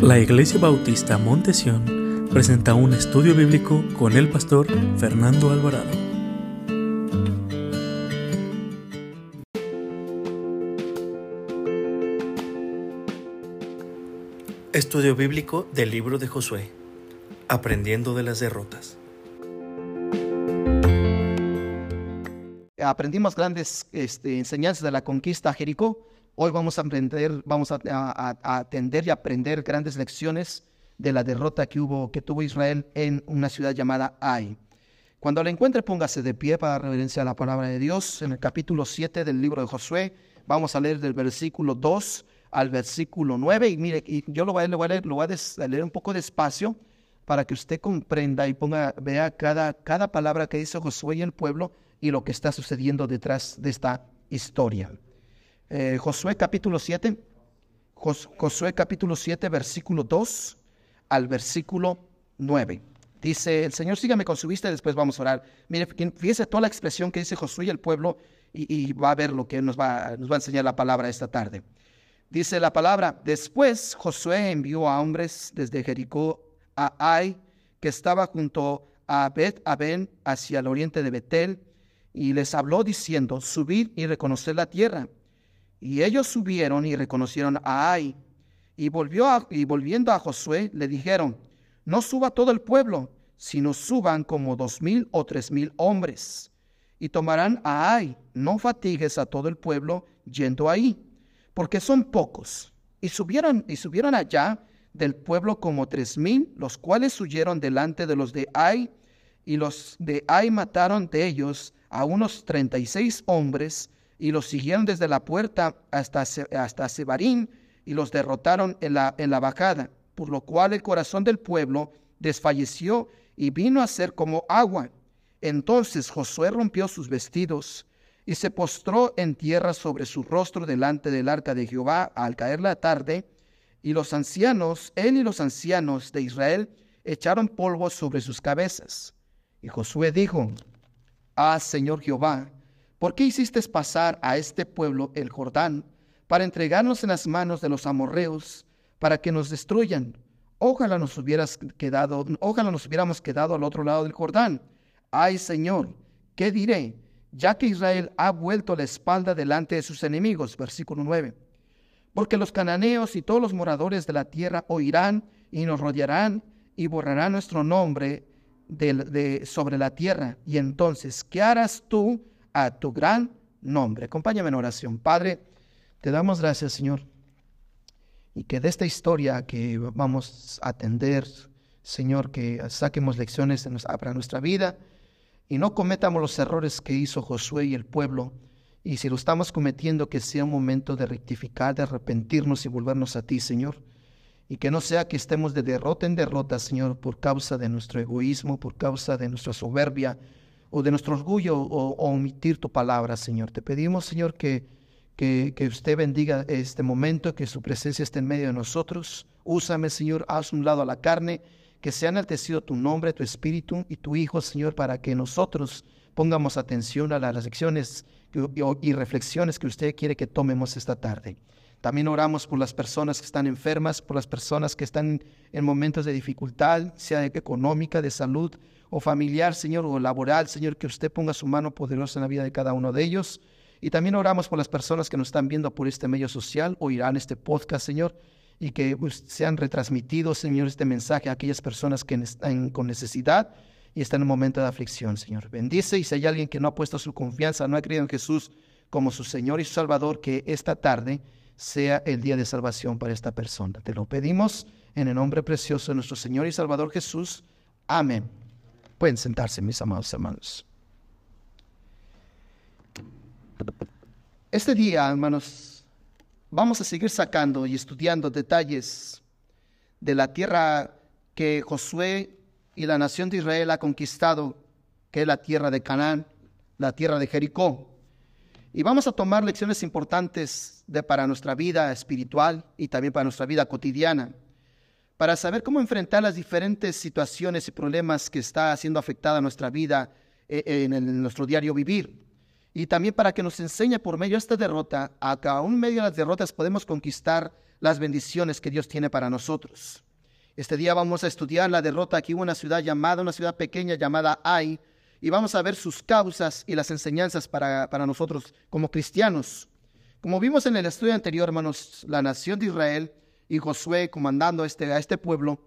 La Iglesia Bautista Montesión presenta un estudio bíblico con el pastor Fernando Alvarado. Estudio bíblico del libro de Josué, aprendiendo de las derrotas. Aprendimos grandes este, enseñanzas de la conquista a Jericó Hoy vamos a aprender, vamos a, atender y aprender grandes lecciones de la derrota que hubo, que tuvo Israel en una ciudad llamada Ai. Cuando la encuentre, póngase de pie para reverenciar la palabra de Dios. En el capítulo 7 del libro de Josué, vamos a leer del versículo 2 al versículo 9. Y mire, y yo lo voy a, leer, lo a leer un poco despacio para que usted comprenda y ponga, vea cada, cada palabra que dice Josué y el pueblo y lo que está sucediendo detrás de esta historia. Eh, Josué capítulo 7, Josué capítulo 7, versículo 2 al versículo 9. Dice, el Señor sígame con su vista y después vamos a orar. Mire, fíjese toda la expresión que dice Josué y el pueblo y, va a ver lo que nos va, nos va a enseñar la palabra esta tarde. Dice la palabra, después Josué envió a hombres desde Jericó a Ai, que estaba junto a Bet Aben hacia el oriente de Betel, y les habló diciendo, subid y reconocer la tierra y ellos subieron y reconocieron a Ai. Y, volvió y volviendo a Josué, le dijeron, no suba todo el pueblo, sino suban como dos mil o tres mil hombres. Y tomarán a Ai, no fatigues a todo el pueblo yendo ahí, porque son pocos. Y subieron, y subieron allá del pueblo como tres mil, los cuales huyeron delante de los de Ai, y los de Ai mataron de ellos a unos treinta y seis hombres, y los siguieron desde la puerta hasta, hasta Sebarín y los derrotaron en la, en la bajada, por lo cual el corazón del pueblo desfalleció y vino a ser como agua. Entonces Josué rompió sus vestidos y se postró en tierra sobre su rostro delante del arca de Jehová al caer la tarde, y los ancianos, él y los ancianos de Israel, echaron polvo sobre sus cabezas. Y Josué dijo, Ah, Señor Jehová, ¿Por qué hiciste pasar a este pueblo el Jordán para entregarnos en las manos de los amorreos para que nos destruyan? Ojalá nos hubieras quedado, ojalá nos hubiéramos quedado al otro lado del Jordán. Ay, Señor, ¿qué diré? Ya que Israel ha vuelto la espalda delante de sus enemigos. Versículo 9. Porque los cananeos y todos los moradores de la tierra oirán y nos rodearán y borrarán nuestro nombre de, sobre la tierra. Y entonces, ¿qué harás tú? A tu gran nombre. Acompáñame en oración. Padre, te damos gracias, Señor. Y que de esta historia que vamos a atender, Señor, que saquemos lecciones para nuestra vida y no cometamos los errores que hizo Josué y el pueblo. Y si lo estamos cometiendo, que sea un momento de rectificar, de arrepentirnos y volvernos a ti, Señor. Y que no sea que estemos de derrota en derrota, Señor, por causa de nuestro egoísmo, por causa de nuestra soberbia, o de nuestro orgullo o, omitir tu palabra, Señor. Te pedimos, Señor, que, que, usted bendiga este momento, que su presencia esté en medio de nosotros. Úsame, Señor, haz un lado a la carne, que sea enaltecido tu nombre, tu espíritu y tu Hijo, Señor, para que nosotros pongamos atención a las lecciones y reflexiones que usted quiere que tomemos esta tarde. También oramos por las personas que están enfermas, por las personas que están en momentos de dificultad, sea económica, de salud, o familiar, Señor, o laboral, Señor, que usted ponga su mano poderosa en la vida de cada uno de ellos. Y también oramos por las personas que nos están viendo por este medio social o irán este podcast, Señor, y que pues, sean retransmitidos, Señor, este mensaje a aquellas personas que están con necesidad y están en un momento de aflicción, Señor. Bendice y si hay alguien que no ha puesto su confianza, no ha creído en Jesús como su Señor y su Salvador, que esta tarde sea el día de salvación para esta persona. Te lo pedimos en el nombre precioso de nuestro Señor y Salvador Jesús. Amén. Pueden sentarse, mis amados hermanos. Este día, hermanos, vamos a seguir sacando y estudiando detalles de la tierra que Josué y la nación de Israel ha conquistado, que es la tierra de Canaán, la tierra de Jericó. Y vamos a tomar lecciones importantes de, para nuestra vida espiritual y también para nuestra vida cotidiana para saber cómo enfrentar las diferentes situaciones y problemas que está siendo afectada nuestra vida eh, en, nuestro diario vivir. Y también para que nos enseñe por medio de esta derrota, a que aún medio de las derrotas podemos conquistar las bendiciones que Dios tiene para nosotros. Este día vamos a estudiar la derrota aquí en una ciudad llamada, una ciudad pequeña llamada Ai, y vamos a ver sus causas y las enseñanzas para, para nosotros como cristianos. Como vimos en el estudio anterior, hermanos, la nación de Israel y Josué comandando este, a este pueblo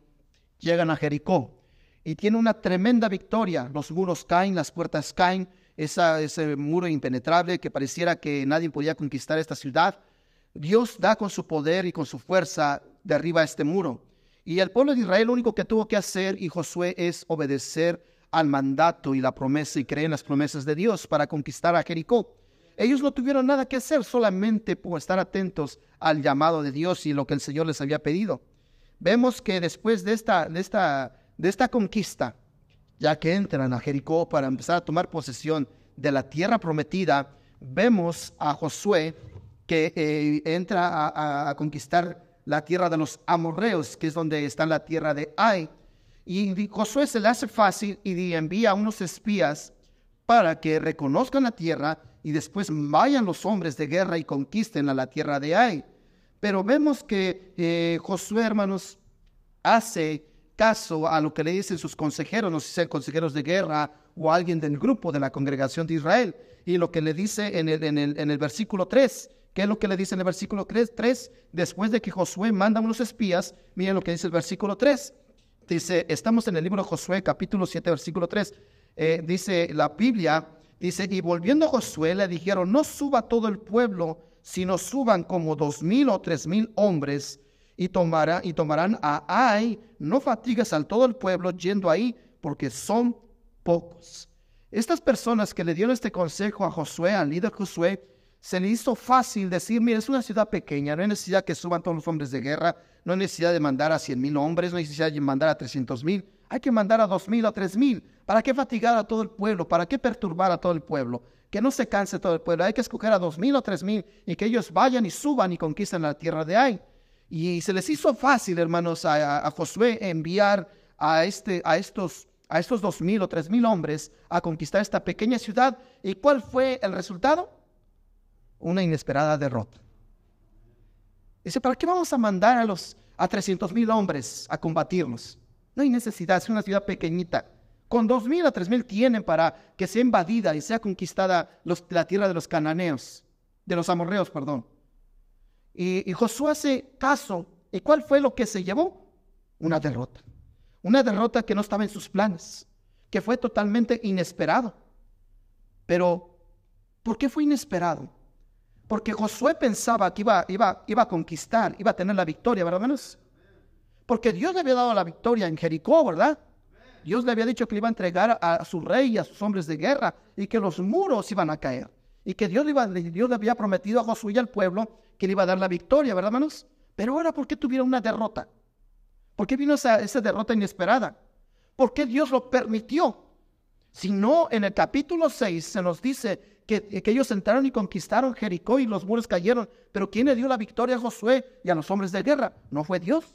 llegan a Jericó y tiene una tremenda victoria. Los muros caen, las puertas caen, esa, ese muro impenetrable que pareciera que nadie podía conquistar esta ciudad. Dios da con su poder y con su fuerza derriba este muro. Y el pueblo de Israel lo único que tuvo que hacer y Josué es obedecer al mandato y la promesa y creer en las promesas de Dios para conquistar a Jericó. Ellos no tuvieron nada que hacer, solamente por estar atentos al llamado de Dios y lo que el Señor les había pedido. Vemos que después de esta, de esta, de esta conquista, ya que entran a Jericó para empezar a tomar posesión de la tierra prometida, vemos a Josué que eh, entra a, conquistar la tierra de los amorreos, que es donde está la tierra de Ai. Y Josué se le hace fácil y envía a unos espías para que reconozcan la tierra y después vayan los hombres de guerra y conquisten a la tierra de Ai. Pero vemos que eh, Josué, hermanos, hace caso a lo que le dicen sus consejeros, no sé si sean consejeros de guerra o alguien del grupo de la congregación de Israel. Y lo que le dice en el, en el, en el versículo 3, ¿qué es lo que le dice en el versículo 3? 3? Después de que Josué manda unos espías, miren lo que dice el versículo 3. Dice, estamos en el libro de Josué, capítulo 7, versículo 3. Eh, dice la Biblia, dice, y volviendo a Josué le dijeron, no suba todo el pueblo, sino suban como dos mil o tres mil hombres y, tomará, y tomarán a Ai, no fatigas al todo el pueblo yendo ahí, porque son pocos. Estas personas que le dieron este consejo a Josué, al líder Josué, se le hizo fácil decir, mira, es una ciudad pequeña, no hay necesidad que suban todos los hombres de guerra, no hay necesidad de mandar a cien mil hombres, no hay necesidad de mandar a trescientos mil, hay que mandar a dos mil o tres mil. ¿Para qué fatigar a todo el pueblo? ¿Para qué perturbar a todo el pueblo? Que no se canse todo el pueblo. Hay que escoger a dos mil o tres mil y que ellos vayan y suban y conquisten la tierra de Ai. Y se les hizo fácil, hermanos, a, Josué enviar a, este, a estos a estos dos mil o tres mil hombres a conquistar esta pequeña ciudad. ¿Y cuál fue el resultado? Una inesperada derrota. Dice, ¿para qué vamos a mandar a los a 300 mil hombres a combatirnos? No hay necesidad, es una ciudad pequeñita. Con dos mil a tres mil tienen para que sea invadida y sea conquistada la tierra de los cananeos, de los amorreos, perdón. Y, Josué hace caso. ¿Y cuál fue lo que se llevó? Una derrota. Una derrota que no estaba en sus planes, que fue totalmente inesperado. Pero, ¿por qué fue inesperado? Porque Josué pensaba que iba, iba, iba a conquistar, iba a tener la victoria, ¿verdad? Menos? Porque Dios le había dado la victoria en Jericó, ¿verdad? Dios le había dicho que le iba a entregar a, su rey y a sus hombres de guerra y que los muros iban a caer. Y que Dios le, iba, Dios le había prometido a Josué y al pueblo que le iba a dar la victoria, ¿verdad, hermanos? Pero ahora, ¿por qué tuvieron una derrota? ¿Por qué vino esa, esa derrota inesperada? ¿Por qué Dios lo permitió? Si no, en el capítulo 6 se nos dice que, que, ellos entraron y conquistaron Jericó y los muros cayeron. Pero ¿quién le dio la victoria a Josué y a los hombres de guerra? No fue Dios.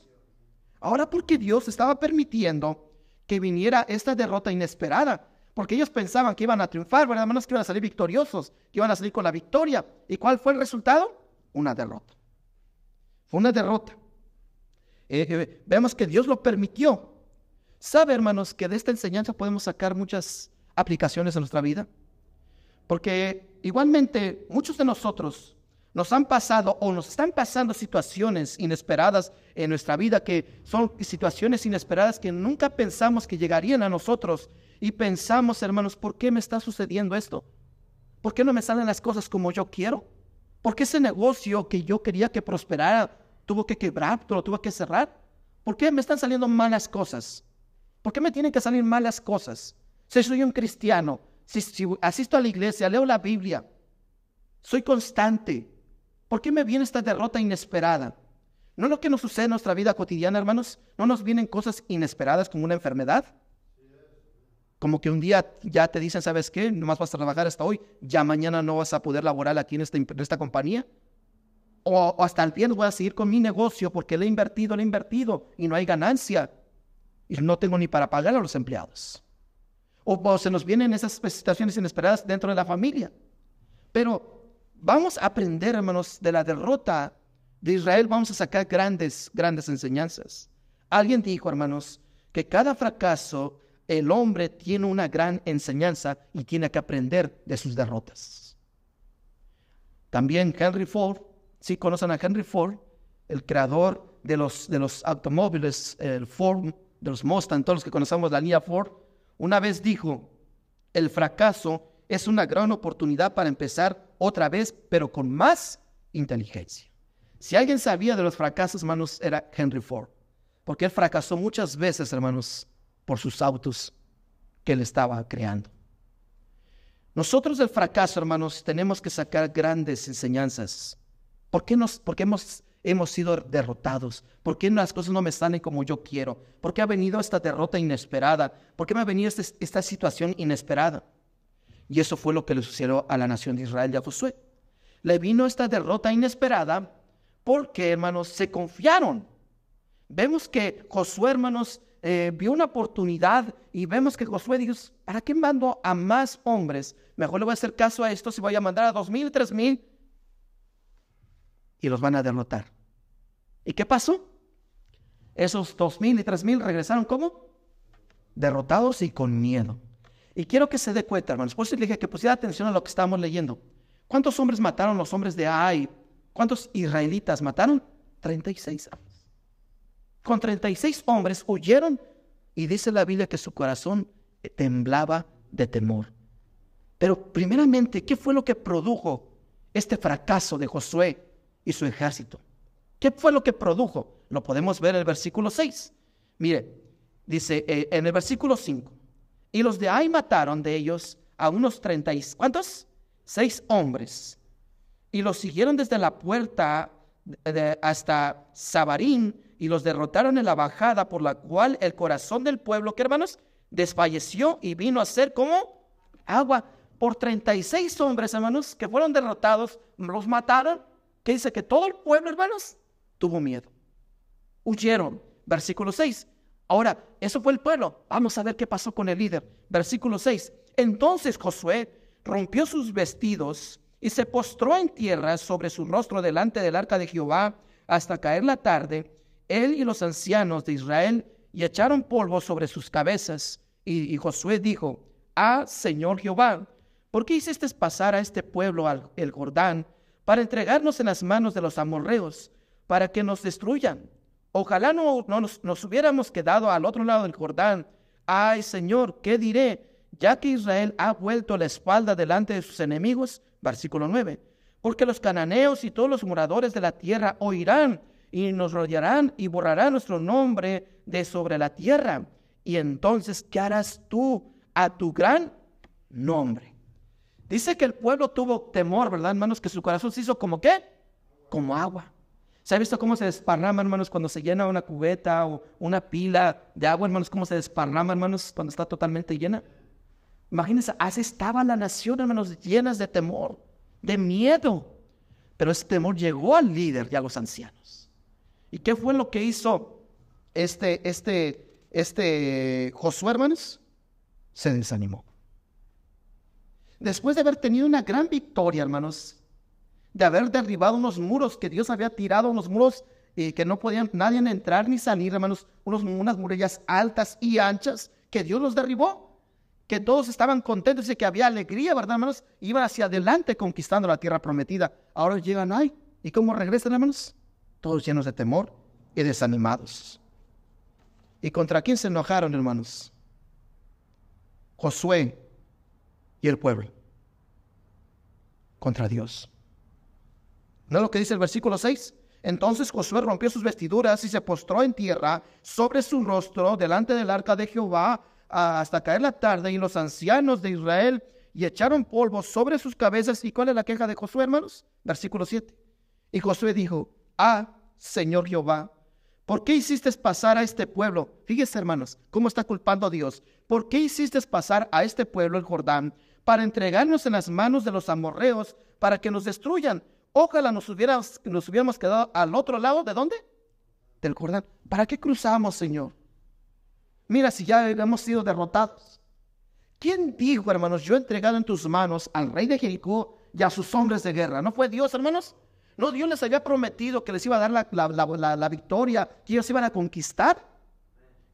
Ahora, ¿por qué Dios estaba permitiendo que viniera esta derrota inesperada? Porque ellos pensaban que iban a triunfar, ¿verdad, hermanos? Que iban a salir victoriosos, que iban a salir con la victoria. ¿Y cuál fue el resultado? una derrota. Fue una derrota. Eh, eh, vemos que Dios lo permitió. ¿Sabe, hermanos, que de esta enseñanza podemos sacar muchas aplicaciones en nuestra vida? Porque igualmente muchos de nosotros nos han pasado o nos están pasando situaciones inesperadas en nuestra vida que son situaciones inesperadas que nunca pensamos que llegarían a nosotros y pensamos, hermanos, ¿por qué me está sucediendo esto? ¿Por qué no me salen las cosas como yo quiero? ¿Por qué ese negocio que yo quería que prosperara tuvo que quebrar, lo tuvo que cerrar? ¿Por qué me están saliendo malas cosas? ¿Por qué me tienen que salir malas cosas? Si soy un cristiano, si, asisto a la iglesia, leo la Biblia, soy constante, ¿por qué me viene esta derrota inesperada? ¿No es lo que nos sucede en nuestra vida cotidiana, hermanos? ¿No nos vienen cosas inesperadas como una enfermedad? Como que un día ya te dicen, ¿sabes qué? Nomás vas a trabajar hasta hoy, ya mañana no vas a poder laborar aquí en esta, esta compañía. O, hasta el viernes voy a seguir con mi negocio porque le he invertido, le he invertido y no hay ganancia. Y no tengo ni para pagar a los empleados. O, o se nos vienen esas situaciones inesperadas dentro de la familia. Pero vamos a aprender, hermanos, de la derrota de Israel vamos a sacar grandes, grandes enseñanzas. Alguien dijo, hermanos, que cada fracaso el hombre tiene una gran enseñanza y tiene que aprender de sus derrotas. También Henry Ford, si conocen a Henry Ford, el creador de los, de los automóviles, el Ford, de los Mustang, todos los que conocemos la línea Ford, una vez dijo, el fracaso es una gran oportunidad para empezar otra vez, pero con más inteligencia. Si alguien sabía de los fracasos, hermanos, era Henry Ford, porque él fracasó muchas veces, hermanos, por sus autos que él estaba creando. Nosotros del fracaso, hermanos, tenemos que sacar grandes enseñanzas. ¿Por qué, nos, por qué hemos, hemos sido derrotados? ¿Por qué las cosas no me salen como yo quiero? ¿Por qué ha venido esta derrota inesperada? ¿Por qué me ha venido esta, esta situación inesperada? Y eso fue lo que le sucedió a la nación de Israel y a Josué. Le vino esta derrota inesperada porque, hermanos, se confiaron. Vemos que Josué, hermanos, eh, vio una oportunidad y vemos que Josué dijo, ¿para qué mando a más hombres? Mejor le voy a hacer caso a esto si voy a mandar a dos mil, tres mil y los van a derrotar. ¿Y qué pasó? Esos dos mil y tres mil regresaron como derrotados y con miedo. Y quiero que se dé cuenta, hermanos. Por eso le dije que pusiera atención a lo que estamos leyendo. ¿Cuántos hombres mataron los hombres de Ai? ¿Cuántos israelitas mataron? 36 hombres. Con 36 hombres huyeron y dice la Biblia que su corazón temblaba de temor. Pero primeramente, ¿qué fue lo que produjo este fracaso de Josué y su ejército? ¿Qué fue lo que produjo? Lo podemos ver en el versículo 6. Mire, dice eh, en el versículo 5, y los de ahí mataron de ellos a unos 30, ¿cuántos? Seis hombres. Y los siguieron desde la puerta hasta Sabarín y los derrotaron en la bajada por la cual el corazón del pueblo, ¿qué hermanos? Desfalleció y vino a ser como agua. Por 36 hombres, hermanos, que fueron derrotados, los mataron. Que dice que todo el pueblo, hermanos, tuvo miedo. Huyeron. Versículo 6. Ahora, eso fue el pueblo. Vamos a ver qué pasó con el líder. Versículo 6. Entonces Josué rompió sus vestidos y se postró en tierra sobre su rostro delante del arca de Jehová hasta caer la tarde él y los ancianos de Israel y echaron polvo sobre sus cabezas. Y, Josué dijo, Ah, Señor Jehová, ¿por qué hiciste pasar a este pueblo al, Jordán para entregarnos en las manos de los amorreos, para que nos destruyan? Ojalá no, nos, hubiéramos quedado al otro lado del Jordán. Ay, Señor, ¿qué diré? Ya que Israel ha vuelto la espalda delante de sus enemigos. Versículo 9. Porque los cananeos y todos los moradores de la tierra oirán y nos rodearán y borrarán nuestro nombre de sobre la tierra. Y entonces, ¿qué harás tú a tu gran nombre? Dice que el pueblo tuvo temor, ¿verdad, hermanos? Que su corazón se hizo como qué? Como agua. ¿Se ha visto cómo se desparrama, hermanos, cuando se llena una cubeta o una pila de agua, hermanos? ¿Cómo se desparrama, hermanos, cuando está totalmente llena? Imagínense, así estaba la nación, hermanos, llenas de temor, de miedo. Pero ese temor llegó al líder y a los ancianos. ¿Y qué fue lo que hizo este, este, este Josué, hermanos? Se desanimó. Después de haber tenido una gran victoria, hermanos, de haber derribado unos muros que Dios había tirado, unos muros eh, que no podían nadie entrar ni salir, hermanos, unos, unas murallas altas y anchas que Dios los derribó, que todos estaban contentos y que había alegría, ¿verdad, hermanos? Iban hacia adelante conquistando la tierra prometida. Ahora llegan ahí. ¿Y cómo regresan, hermanos? todos llenos de temor y desanimados. ¿Y contra quién se enojaron, hermanos? Josué y el pueblo. Contra Dios. ¿No es lo que dice el versículo 6? Entonces Josué rompió sus vestiduras y se postró en tierra sobre su rostro delante del arca de Jehová hasta caer la tarde y los ancianos de Israel y echaron polvo sobre sus cabezas. ¿Y cuál es la queja de Josué, hermanos? Versículo 7. Y Josué dijo, Ah, Señor Jehová, ¿por qué hiciste pasar a este pueblo? Fíjese, hermanos, cómo está culpando a Dios. ¿Por qué hiciste pasar a este pueblo el Jordán para entregarnos en las manos de los amorreos para que nos destruyan? Ojalá nos hubiéramos, nos hubiéramos quedado al otro lado, ¿de dónde? Del Jordán. ¿Para qué cruzamos, Señor? Mira, si ya hemos sido derrotados. ¿Quién dijo, hermanos, yo he entregado en tus manos al rey de Jericó y a sus hombres de guerra? ¿No fue Dios, hermanos? No, Dios les había prometido que les iba a dar la, victoria, que ellos iban a conquistar.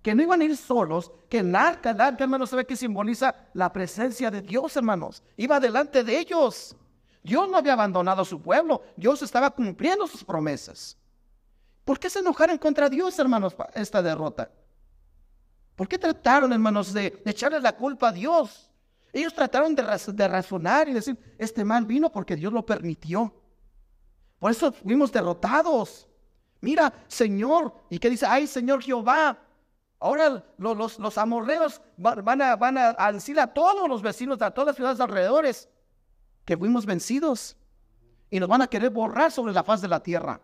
Que no iban a ir solos, que el arca, el arca, hermanos, ¿sabe qué simboliza? La presencia de Dios, hermanos. Iba delante de ellos. Dios no había abandonado a su pueblo. Dios estaba cumpliendo sus promesas. ¿Por qué se enojaron contra Dios, hermanos, esta derrota? ¿Por qué trataron, hermanos, de, echarle la culpa a Dios? Ellos trataron de, de razonar y decir, este mal vino porque Dios lo permitió. Por eso fuimos derrotados. Mira, Señor, ¿y qué dice? Ay, Señor Jehová. Ahora los, los, amorreos van a, van a decir a todos los vecinos, a todas las ciudades alrededores, que fuimos vencidos. Y nos van a querer borrar sobre la faz de la tierra.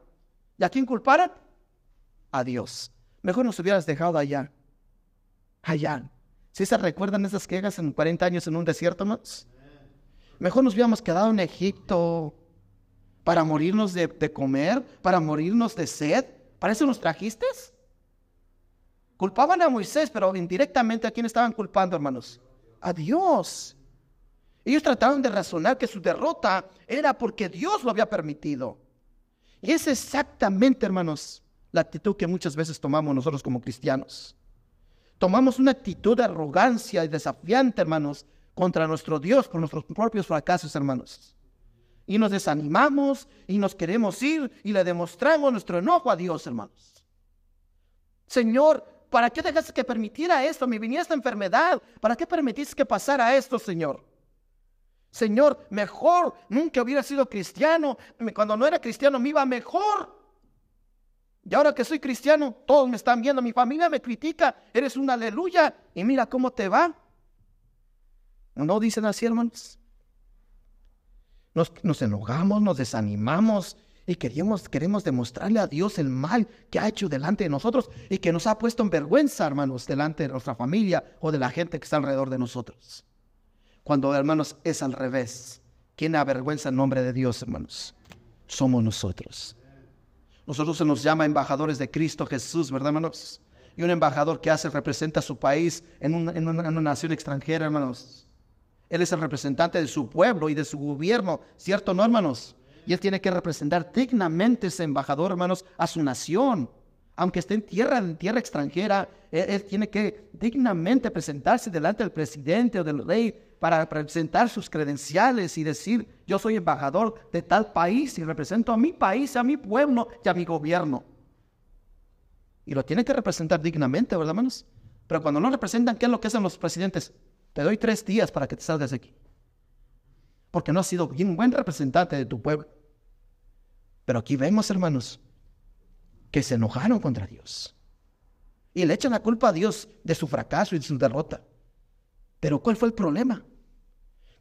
¿Y a quién culparan? A Dios. Mejor nos hubieras dejado allá. Allá. Si se recuerdan esas quejas en 40 años en un desierto más? Mejor nos hubiéramos quedado en Egipto para morirnos de, comer, para morirnos de sed. ¿Para eso nos trajiste? Culpaban a Moisés, pero indirectamente a quién estaban culpando, hermanos? A Dios. Ellos trataron de razonar que su derrota era porque Dios lo había permitido. Y es exactamente, hermanos, la actitud que muchas veces tomamos nosotros como cristianos. Tomamos una actitud de arrogancia y desafiante, hermanos, contra nuestro Dios, con nuestros propios fracasos, hermanos y nos desanimamos y nos queremos ir y le demostramos nuestro enojo a Dios, hermanos. Señor, ¿para qué dejaste que permitiera esto? Me viniera esta enfermedad. ¿Para qué permitiste que pasara esto, Señor? Señor, mejor nunca hubiera sido cristiano. Cuando no era cristiano me iba mejor. Y ahora que soy cristiano, todos me están viendo, mi familia me critica, eres un aleluya y mira cómo te va. ¿No dicen así, hermanos? Nos, enojamos, nos desanimamos y queremos, queremos demostrarle a Dios el mal que ha hecho delante de nosotros y que nos ha puesto en vergüenza, hermanos, delante de nuestra familia o de la gente que está alrededor de nosotros. Cuando, hermanos, es al revés. ¿Quién avergüenza el nombre de Dios, hermanos? Somos nosotros. Nosotros se nos llama embajadores de Cristo Jesús, ¿verdad, hermanos? Y un embajador que hace, representa a su país en una, en una nación extranjera, hermanos. Él es el representante de su pueblo y de su gobierno, ¿cierto, no, hermanos? Y él tiene que representar dignamente ese embajador, hermanos, a su nación. Aunque esté en tierra, en tierra extranjera, él, tiene que dignamente presentarse delante del presidente o del rey para presentar sus credenciales y decir, yo soy embajador de tal país y represento a mi país, a mi pueblo y a mi gobierno. Y lo tiene que representar dignamente, ¿verdad, hermanos? Pero cuando no representan, ¿qué es lo que hacen los presidentes? Te doy tres días para que te salgas de aquí. Porque no has sido bien buen representante de tu pueblo. Pero aquí vemos, hermanos, que se enojaron contra Dios. Y le echan la culpa a Dios de su fracaso y de su derrota. Pero ¿cuál fue el problema?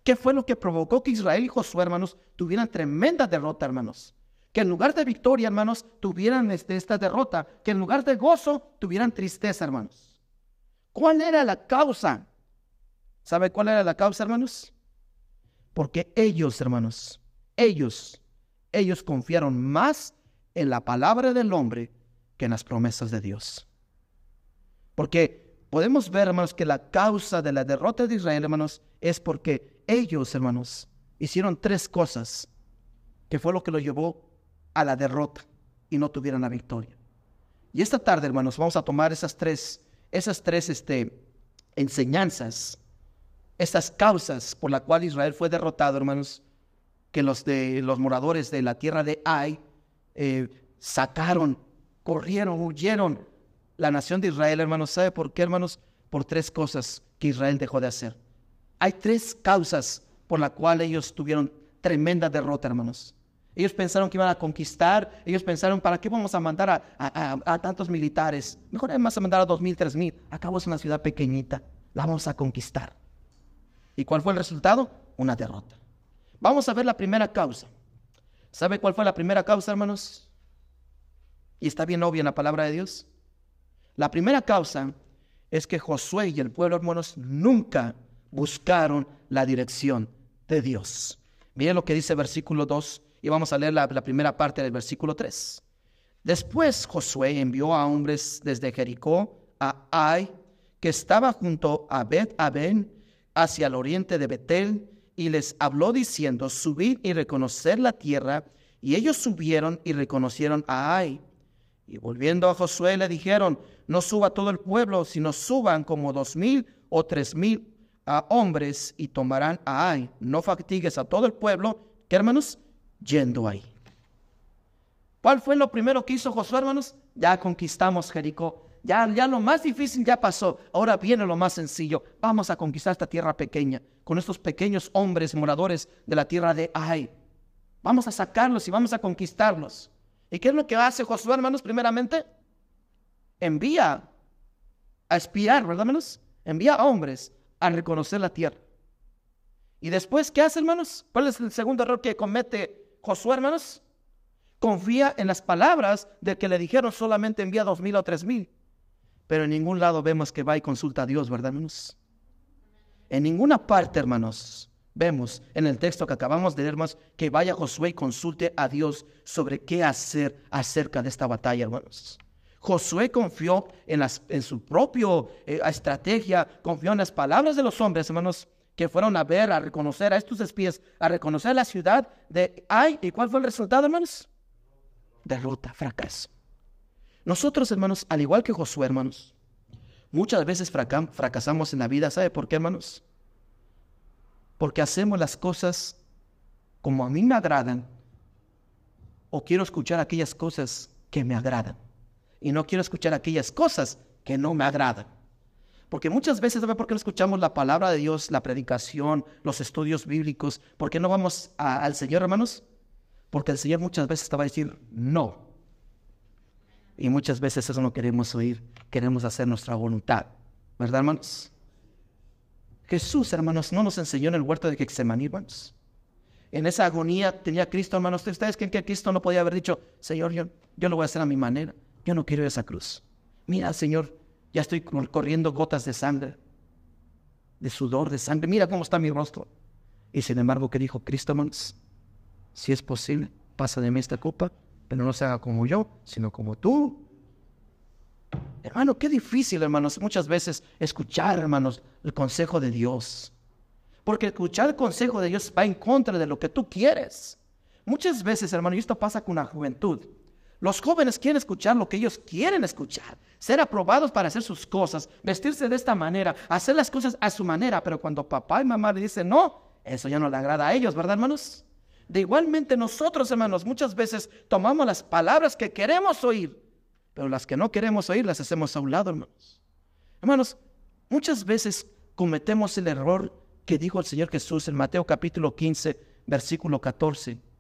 ¿Qué fue lo que provocó que Israel y Josué, hermanos, tuvieran tremenda derrota, hermanos? Que en lugar de victoria, hermanos, tuvieran este, esta derrota. Que en lugar de gozo, tuvieran tristeza, hermanos. ¿Cuál era la causa ¿Sabe cuál era la causa, hermanos? Porque ellos, hermanos, ellos, ellos confiaron más en la palabra del hombre que en las promesas de Dios. Porque podemos ver, hermanos, que la causa de la derrota de Israel, hermanos, es porque ellos, hermanos, hicieron tres cosas que fue lo que los llevó a la derrota y no tuvieron la victoria. Y esta tarde, hermanos, vamos a tomar esas tres, esas tres este, enseñanzas estas causas por la cual Israel fue derrotado, hermanos, que los, de, los moradores de la tierra de Ai eh, sacaron, corrieron, huyeron. La nación de Israel, hermanos, ¿sabe por qué, hermanos? Por tres cosas que Israel dejó de hacer. Hay tres causas por la cual ellos tuvieron tremenda derrota, hermanos. Ellos pensaron que iban a conquistar, ellos pensaron, ¿para qué vamos a mandar a, tantos militares? Mejor vamos a mandar a dos mil, tres mil. Acabo es una ciudad pequeñita, la vamos a conquistar. ¿Y cuál fue el resultado? Una derrota. Vamos a ver la primera causa. ¿Sabe cuál fue la primera causa, hermanos? Y está bien obvia en la palabra de Dios. La primera causa es que Josué y el pueblo, hermanos, nunca buscaron la dirección de Dios. Miren lo que dice versículo 2 y vamos a leer la, primera parte del versículo 3. Después Josué envió a hombres desde Jericó a Ai, que estaba junto a Bet Aben, hacia el oriente de Betel y les habló diciendo, subid y reconocer la tierra Y ellos subieron y reconocieron a Ai. Y volviendo a Josué le dijeron, no suba todo el pueblo, sino suban como dos mil o tres mil a hombres y tomarán a Ai. No fatigues a todo el pueblo, ¿qué hermanos? Yendo ahí. ¿Cuál fue lo primero que hizo Josué, hermanos? Ya conquistamos Jericó. Ya, ya lo más difícil ya pasó. Ahora viene lo más sencillo. Vamos a conquistar esta tierra pequeña con estos pequeños hombres moradores de la tierra de Ai. Vamos a sacarlos y vamos a conquistarlos. ¿Y qué es lo que hace Josué, hermanos? Primeramente, envía a espiar, ¿verdad, hermanos? Envía a hombres a reconocer la tierra. Y después, ¿qué hace, hermanos? ¿Cuál es el segundo error que comete Josué, hermanos? Confía en las palabras de que le dijeron solamente envía dos mil o tres mil. Pero en ningún lado vemos que va y consulta a Dios, ¿verdad, hermanos? En ninguna parte, hermanos, vemos en el texto que acabamos de leer más que vaya Josué y consulte a Dios sobre qué hacer acerca de esta batalla, hermanos. Josué confió en, su propia eh, estrategia, confió en las palabras de los hombres, hermanos, que fueron a ver, a reconocer a estos espías, a reconocer la ciudad de Ay. ¿Y cuál fue el resultado, hermanos? Derrota, fracaso. Nosotros, hermanos, al igual que Josué, hermanos, muchas veces fracasamos en la vida. ¿Sabe por qué, hermanos? Porque hacemos las cosas como a mí me agradan o quiero escuchar aquellas cosas que me agradan y no quiero escuchar aquellas cosas que no me agradan. Porque muchas veces, ¿sabe por qué no escuchamos la palabra de Dios, la predicación, los estudios bíblicos? ¿Por qué no vamos al Señor, hermanos? Porque el Señor muchas veces estaba a decir no. Y muchas veces eso no queremos oír, queremos hacer nuestra voluntad. ¿Verdad, hermanos? Jesús, hermanos, no nos enseñó en el huerto de Getsemaní, hermanos. En esa agonía tenía Cristo, hermanos. ¿Ustedes creen que Cristo no podía haber dicho, Señor, yo, yo lo voy a hacer a mi manera? Yo no quiero esa cruz. Mira, Señor, ya estoy corriendo gotas de sangre, de sudor, de sangre. Mira cómo está mi rostro. Y sin embargo, ¿qué dijo Cristo? Si es posible, pasa de mí esta copa, pero no se haga como yo, sino como tú. Hermano, qué difícil, hermanos, muchas veces escuchar, hermanos, el consejo de Dios. Porque escuchar el consejo de Dios va en contra de lo que tú quieres. Muchas veces, hermano, y esto pasa con la juventud. Los jóvenes quieren escuchar lo que ellos quieren escuchar, ser aprobados para hacer sus cosas, vestirse de esta manera, hacer las cosas a su manera, pero cuando papá y mamá le dicen no, eso ya no le agrada a ellos, ¿verdad, hermanos? De igualmente nosotros, hermanos, muchas veces tomamos las palabras que queremos oír, pero las que no queremos oír las hacemos a un lado, hermanos. Hermanos, muchas veces cometemos el error que dijo el Señor Jesús en Mateo capítulo 15, versículo 14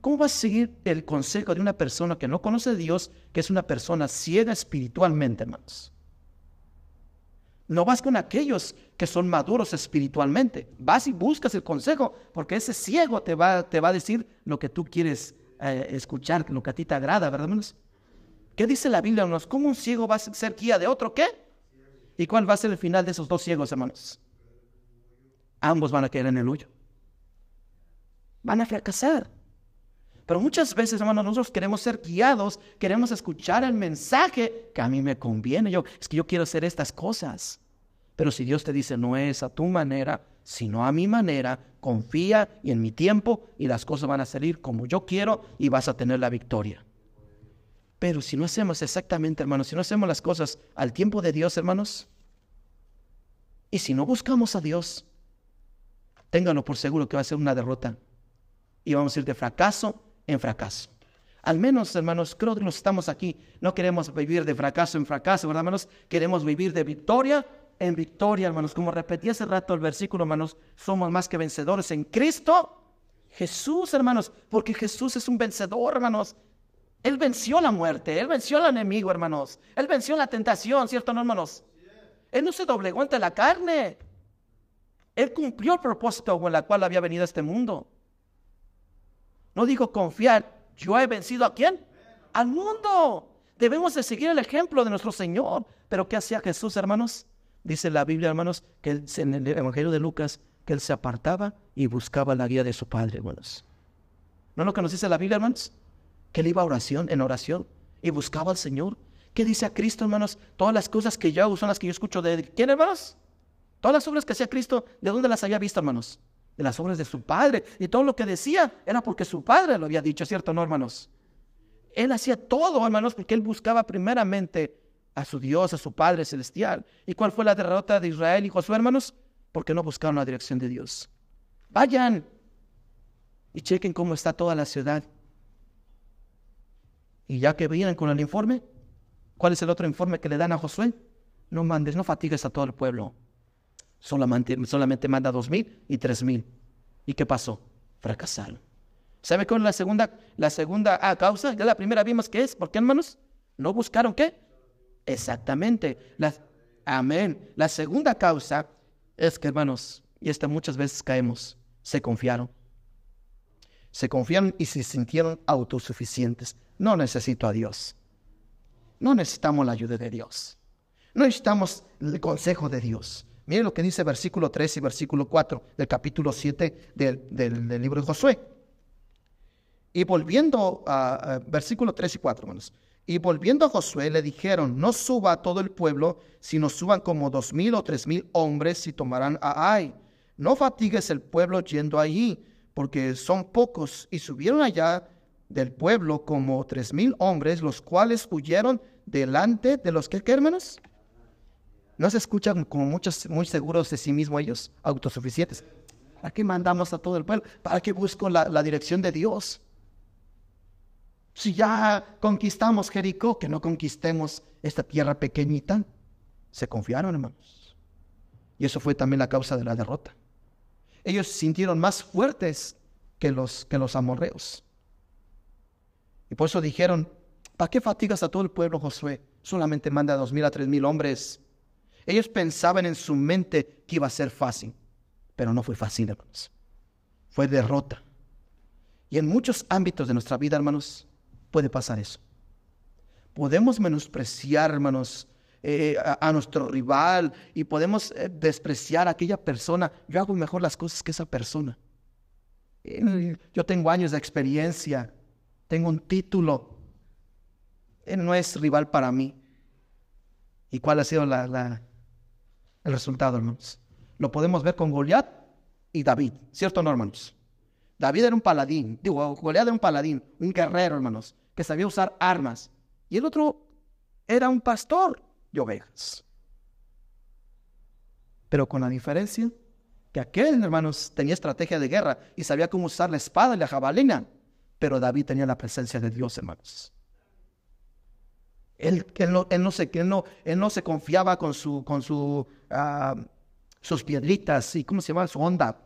¿Cómo vas a seguir el consejo de una persona que no conoce a Dios, que es una persona ciega espiritualmente, hermanos? No vas con aquellos que son maduros espiritualmente. Vas y buscas el consejo, porque ese ciego te va, te va a decir lo que tú quieres eh, escuchar, lo que a ti te agrada, ¿verdad, hermanos? ¿Qué dice la Biblia, hermanos? ¿Cómo un ciego va a ser guía de otro? ¿Qué? ¿Y cuál va a ser el final de esos dos ciegos, hermanos? Ambos van a caer en el hoyo. Van a fracasar. Pero muchas veces, hermanos, nosotros queremos ser guiados, queremos escuchar el mensaje que a mí me conviene. Yo, es que yo quiero hacer estas cosas. Pero si Dios te dice, no es a tu manera, sino a mi manera, confía y en mi tiempo y las cosas van a salir como yo quiero y vas a tener la victoria. Pero si no hacemos exactamente, hermanos, si no hacemos las cosas al tiempo de Dios, hermanos, y si no buscamos a Dios, ténganlo por seguro que va a ser una derrota. Y vamos a ir de fracaso en fracaso. Al menos, hermanos, creo que nos estamos aquí. No queremos vivir de fracaso en fracaso, ¿verdad, hermanos? Queremos vivir de victoria en victoria, hermanos. Como repetí hace rato el versículo, hermanos, somos más que vencedores en Cristo Jesús, hermanos, porque Jesús es un vencedor, hermanos. Él venció la muerte, Él venció al enemigo, hermanos. Él venció la tentación, ¿cierto, no, hermanos? Él no se doblegó ante la carne. Él cumplió el propósito con el cual había venido a este mundo. No digo confiar, yo he vencido a quién? Al mundo. Debemos de seguir el ejemplo de nuestro Señor. Pero ¿qué hacía Jesús, hermanos? Dice la Biblia, hermanos, que en el Evangelio de Lucas, que él se apartaba y buscaba la guía de su Padre, hermanos. ¿No es lo que nos dice la Biblia, hermanos? Que él iba a oración, en oración, y buscaba al Señor. ¿Qué dice a Cristo, hermanos? Todas las cosas que yo hago son las que yo escucho de quién, hermanos? Todas las obras que hacía Cristo, ¿de dónde las había visto, hermanos? De las obras de su padre. Y todo lo que decía era porque su padre lo había dicho, ¿cierto, no, hermanos? Él hacía todo, hermanos, porque él buscaba primeramente a su Dios, a su Padre celestial. ¿Y cuál fue la derrota de Israel y Josué, hermanos? Porque no buscaron la dirección de Dios. Vayan y chequen cómo está toda la ciudad. Y ya que vienen con el informe, ¿cuál es el otro informe que le dan a Josué? No mandes, no fatigues a todo el pueblo. Solamente, manda dos mil y tres mil. ¿Y qué pasó? Fracasaron. ¿Sabe cuál es la segunda, la segunda ah, causa? Ya la primera vimos que es, ¿por qué hermanos? ¿No buscaron qué? Exactamente. La, amén. La segunda causa es que, hermanos, y esta muchas veces caemos, se confiaron. Se confiaron y se sintieron autosuficientes. No necesito a Dios. No necesitamos la ayuda de Dios. No necesitamos el consejo de Dios. Miren lo que dice versículo 3 y versículo 4 del capítulo 7 del, libro de Josué. Y volviendo a, versículo 3 y 4, hermanos. Y volviendo a Josué le dijeron, no suba todo el pueblo, sino suban como dos mil o tres mil hombres y tomarán a Ai. No fatigues el pueblo yendo allí, porque son pocos. Y subieron allá del pueblo como tres mil hombres, los cuales huyeron delante de los que, ¿qué, hermanos? No se escuchan como muchos, muy seguros de sí mismos ellos, autosuficientes. ¿Para qué mandamos a todo el pueblo? ¿Para qué busco la dirección de Dios? Si ya conquistamos Jericó, que no conquistemos esta tierra pequeñita. Se confiaron, hermanos. Y eso fue también la causa de la derrota. Ellos se sintieron más fuertes que los, que los amorreos. Y por eso dijeron, ¿para qué fatigas a todo el pueblo, Josué? Solamente manda a dos mil a tres mil hombres. Ellos pensaban en su mente que iba a ser fácil, pero no fue fácil, hermanos. Fue derrota. Y en muchos ámbitos de nuestra vida, hermanos, puede pasar eso. Podemos menospreciar, hermanos, eh, a, nuestro rival y podemos eh, despreciar a aquella persona. Yo hago mejor las cosas que esa persona. yo tengo años de experiencia, tengo un título. Él no es rival para mí. ¿Y cuál ha sido la, el resultado, hermanos? Lo podemos ver con Goliat y David, ¿cierto, no, hermanos? David era un paladín, digo, Goliat era un paladín, un guerrero, hermanos que sabía usar armas. Y el otro era un pastor de ovejas. Pero con la diferencia que aquel, hermanos, tenía estrategia de guerra y sabía cómo usar la espada y la jabalina. Pero David tenía la presencia de Dios, hermanos. Él, no, no, se, no, él no se confiaba con, su, con su, ah, sus piedritas y, ¿cómo se llama? Su onda.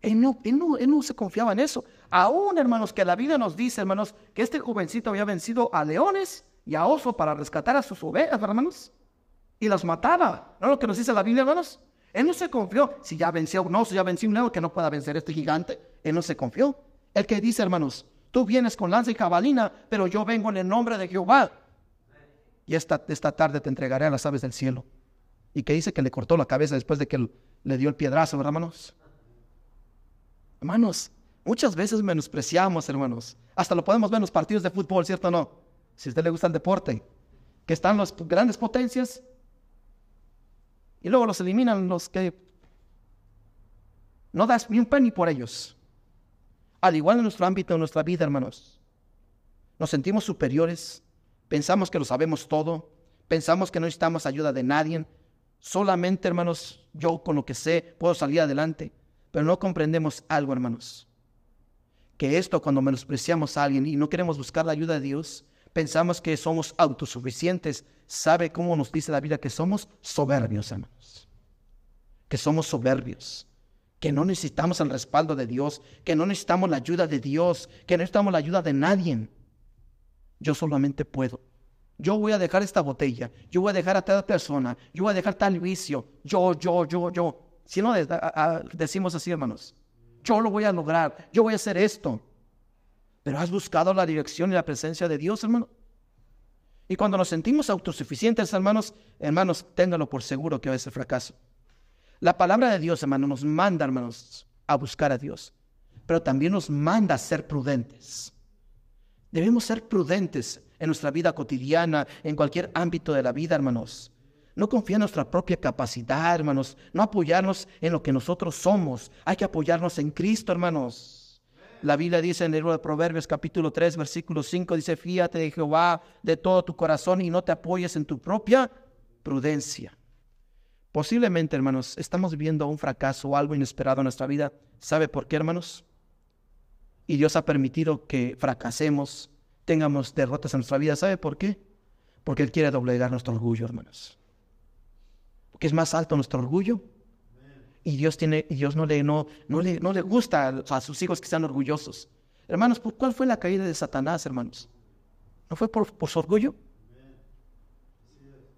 Él no, él, no, él no se confiaba en eso. Aún, hermanos, que la Biblia nos dice, hermanos, que este jovencito había vencido a leones y a oso para rescatar a sus ovejas, hermanos, y las mataba. ¿No es lo que nos dice la Biblia, hermanos? Él no se confió. Si ya venció un oso, ya venció un león, que no pueda vencer a este gigante. Él no se confió. El que dice, hermanos, tú vienes con lanza y jabalina, pero yo vengo en el nombre de Jehová. Y esta, esta tarde te entregaré a las aves del cielo. Y que dice que le cortó la cabeza después de que le dio el piedrazo, hermanos? Hermanos, Muchas veces menospreciamos, hermanos. Hasta lo podemos ver en los partidos de fútbol, ¿cierto o no? Si a usted le gusta el deporte, que están las grandes potencias y luego los eliminan los que no das ni un penny por ellos. Al igual en nuestro ámbito, en nuestra vida, hermanos. Nos sentimos superiores, pensamos que lo sabemos todo, pensamos que no necesitamos ayuda de nadie. Solamente, hermanos, yo con lo que sé puedo salir adelante. Pero no comprendemos algo, hermanos que esto cuando menospreciamos a alguien y no queremos buscar la ayuda de Dios, pensamos que somos autosuficientes. ¿Sabe cómo nos dice la Biblia que somos soberbios, hermanos? Que somos soberbios, que no necesitamos el respaldo de Dios, que no necesitamos la ayuda de Dios, que no necesitamos la ayuda de nadie. Yo solamente puedo. Yo voy a dejar esta botella, yo voy a dejar a tal persona, yo voy a dejar tal vicio, yo, yo, yo, yo. Si no decimos así, hermanos, yo lo voy a lograr, yo voy a hacer esto. Pero has buscado la dirección y la presencia de Dios, hermano. Y cuando nos sentimos autosuficientes, hermanos, hermanos, téngalo por seguro que va a ser fracaso. La palabra de Dios, hermano, nos manda, hermanos, a buscar a Dios, pero también nos manda a ser prudentes. Debemos ser prudentes en nuestra vida cotidiana, en cualquier ámbito de la vida, hermanos. No confiar en nuestra propia capacidad, hermanos. No apoyarnos en lo que nosotros somos. Hay que apoyarnos en Cristo, hermanos. La Biblia dice en el libro de Proverbios capítulo 3, versículo 5, dice, fíjate de Jehová de todo tu corazón y no te apoyes en tu propia prudencia. Posiblemente, hermanos, estamos viviendo un fracaso o algo inesperado en nuestra vida. ¿Sabe por qué, hermanos? Y Dios ha permitido que fracasemos, tengamos derrotas en nuestra vida. ¿Sabe por qué? Porque Él quiere doblegar nuestro orgullo, hermanos. Porque es más alto nuestro orgullo. Y Dios, tiene, y Dios no, le, no, no, le, no le gusta a sus hijos que sean orgullosos. Hermanos, ¿por cuál fue la caída de Satanás, hermanos? ¿No fue por, por su orgullo?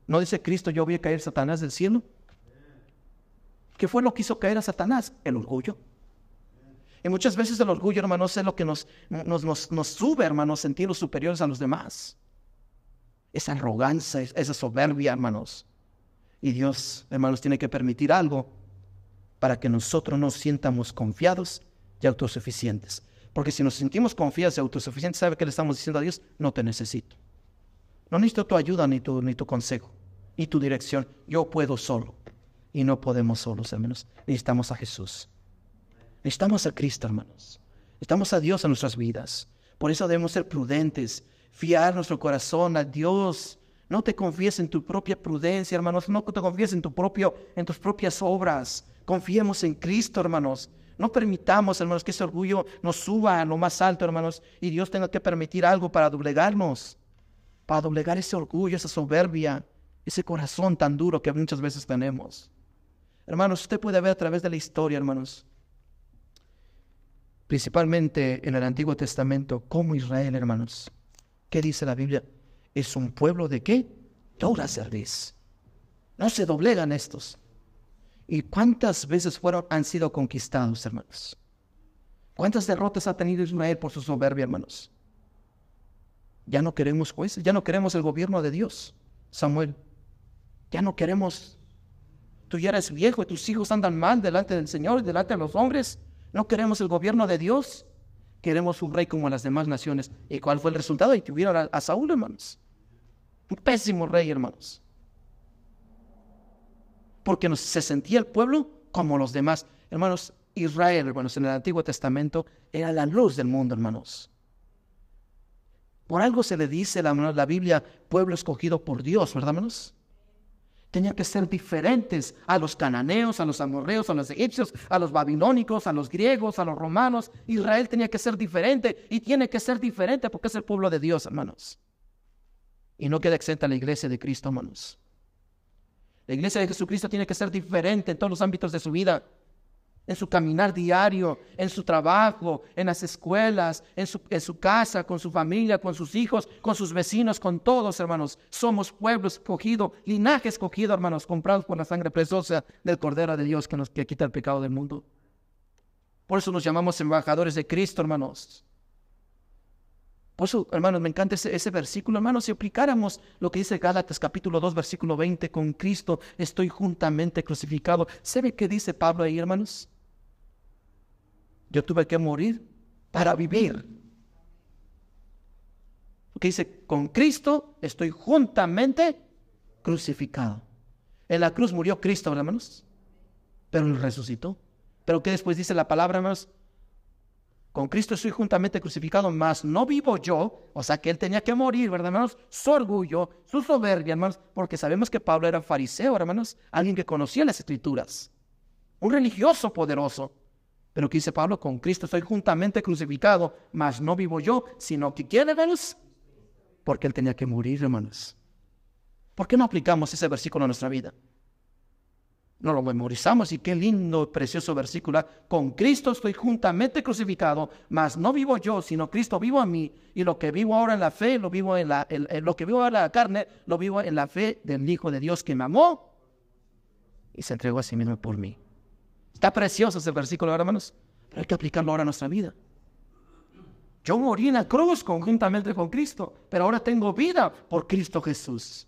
¿No dice Cristo, yo voy a caer Satanás del cielo? ¿Qué fue lo que hizo caer a Satanás? El orgullo. Y muchas veces el orgullo, hermanos, es lo que nos, nos, nos, sube, hermanos, sentirnos superiores a los demás. Esa arrogancia, esa soberbia, hermanos. Y Dios, hermanos, tiene que permitir algo para que nosotros nos sientamos confiados y autosuficientes. Porque si nos sentimos confiados y autosuficientes, ¿sabe qué le estamos diciendo a Dios? No te necesito. No necesito tu ayuda ni tu, ni tu consejo, ni tu dirección. Yo puedo solo. Y no podemos solos, hermanos. Necesitamos a Jesús. Necesitamos a Cristo, hermanos. Necesitamos a Dios en nuestras vidas. Por eso debemos ser prudentes, fiar nuestro corazón a Dios. No te confíes en tu propia prudencia, hermanos. No te confíes en, tu propio, en tus propias obras. Confiemos en Cristo, hermanos. No permitamos, hermanos, que ese orgullo nos suba a lo más alto, hermanos, y Dios tenga que permitir algo para doblegarnos, para doblegar ese orgullo, esa soberbia, ese corazón tan duro que muchas veces tenemos. Hermanos, usted puede ver a través de la historia, hermanos, principalmente en el Antiguo Testamento, como Israel, hermanos. ¿Qué dice la Biblia? Es un pueblo de qué? Dura cerviz. No se doblegan estos. ¿Y cuántas veces fueron, han sido conquistados, hermanos? ¿Cuántas derrotas ha tenido Israel por su soberbia, hermanos? Ya no queremos jueces, ya no queremos el gobierno de Dios, Samuel. Ya no queremos. Tú ya eres viejo y tus hijos andan mal delante del Señor y delante de los hombres. No queremos el gobierno de Dios. Queremos un rey como las demás naciones. ¿Y cuál fue el resultado? Y tuvieron a, Saúl, hermanos. Un pésimo rey, hermanos. Porque se sentía el pueblo como los demás. Hermanos, Israel, hermanos, en el Antiguo Testamento era la luz del mundo, hermanos. Por algo se le dice la, la Biblia, pueblo escogido por Dios, ¿verdad, hermanos? Tenían que ser diferentes a los cananeos, a los amorreos, a los egipcios, a los babilónicos, a los griegos, a los romanos. Israel tenía que ser diferente y tiene que ser diferente porque es el pueblo de Dios, hermanos. Y no queda exenta la iglesia de Cristo, hermanos. La iglesia de Jesucristo tiene que ser diferente en todos los ámbitos de su vida en su caminar diario, en su trabajo, en las escuelas, en su, casa, con su familia, con sus hijos, con sus vecinos, con todos, hermanos. Somos pueblo escogido, linaje escogido, hermanos, comprados por la sangre preciosa del Cordero de Dios que nos quita el pecado del mundo. Por eso nos llamamos embajadores de Cristo, hermanos. Por eso, hermanos, me encanta ese, ese, versículo, hermanos, si aplicáramos lo que dice Gálatas capítulo 2, versículo 20, con Cristo estoy juntamente crucificado. ¿Sabe qué dice Pablo ahí, hermanos? Yo tuve que morir para vivir. Porque dice, con Cristo estoy juntamente crucificado. En la cruz murió Cristo, hermanos, pero resucitó. Pero ¿qué después dice la palabra, hermanos? Con Cristo estoy juntamente crucificado, mas no vivo yo. O sea que él tenía que morir, ¿verdad, hermanos? Su orgullo, su soberbia, hermanos, porque sabemos que Pablo era fariseo, hermanos, alguien que conocía las escrituras, un religioso poderoso. Pero que dice Pablo, con Cristo estoy juntamente crucificado, mas no vivo yo, sino que quiere, hermanos, porque él tenía que morir, hermanos. ¿Por qué no aplicamos ese versículo a nuestra vida? no lo memorizamos y qué lindo, precioso versículo. Con Cristo estoy juntamente crucificado, mas no vivo yo, sino Cristo vivo a mí. Y lo que vivo ahora en la fe, lo vivo en la, lo que vivo ahora en la carne, lo vivo en la fe del Hijo de Dios que me amó y se entregó a sí mismo por mí. Está precioso ese versículo, hermanos, pero hay que aplicarlo ahora a nuestra vida. Yo morí en la cruz conjuntamente con Cristo, pero ahora tengo vida por Cristo Jesús.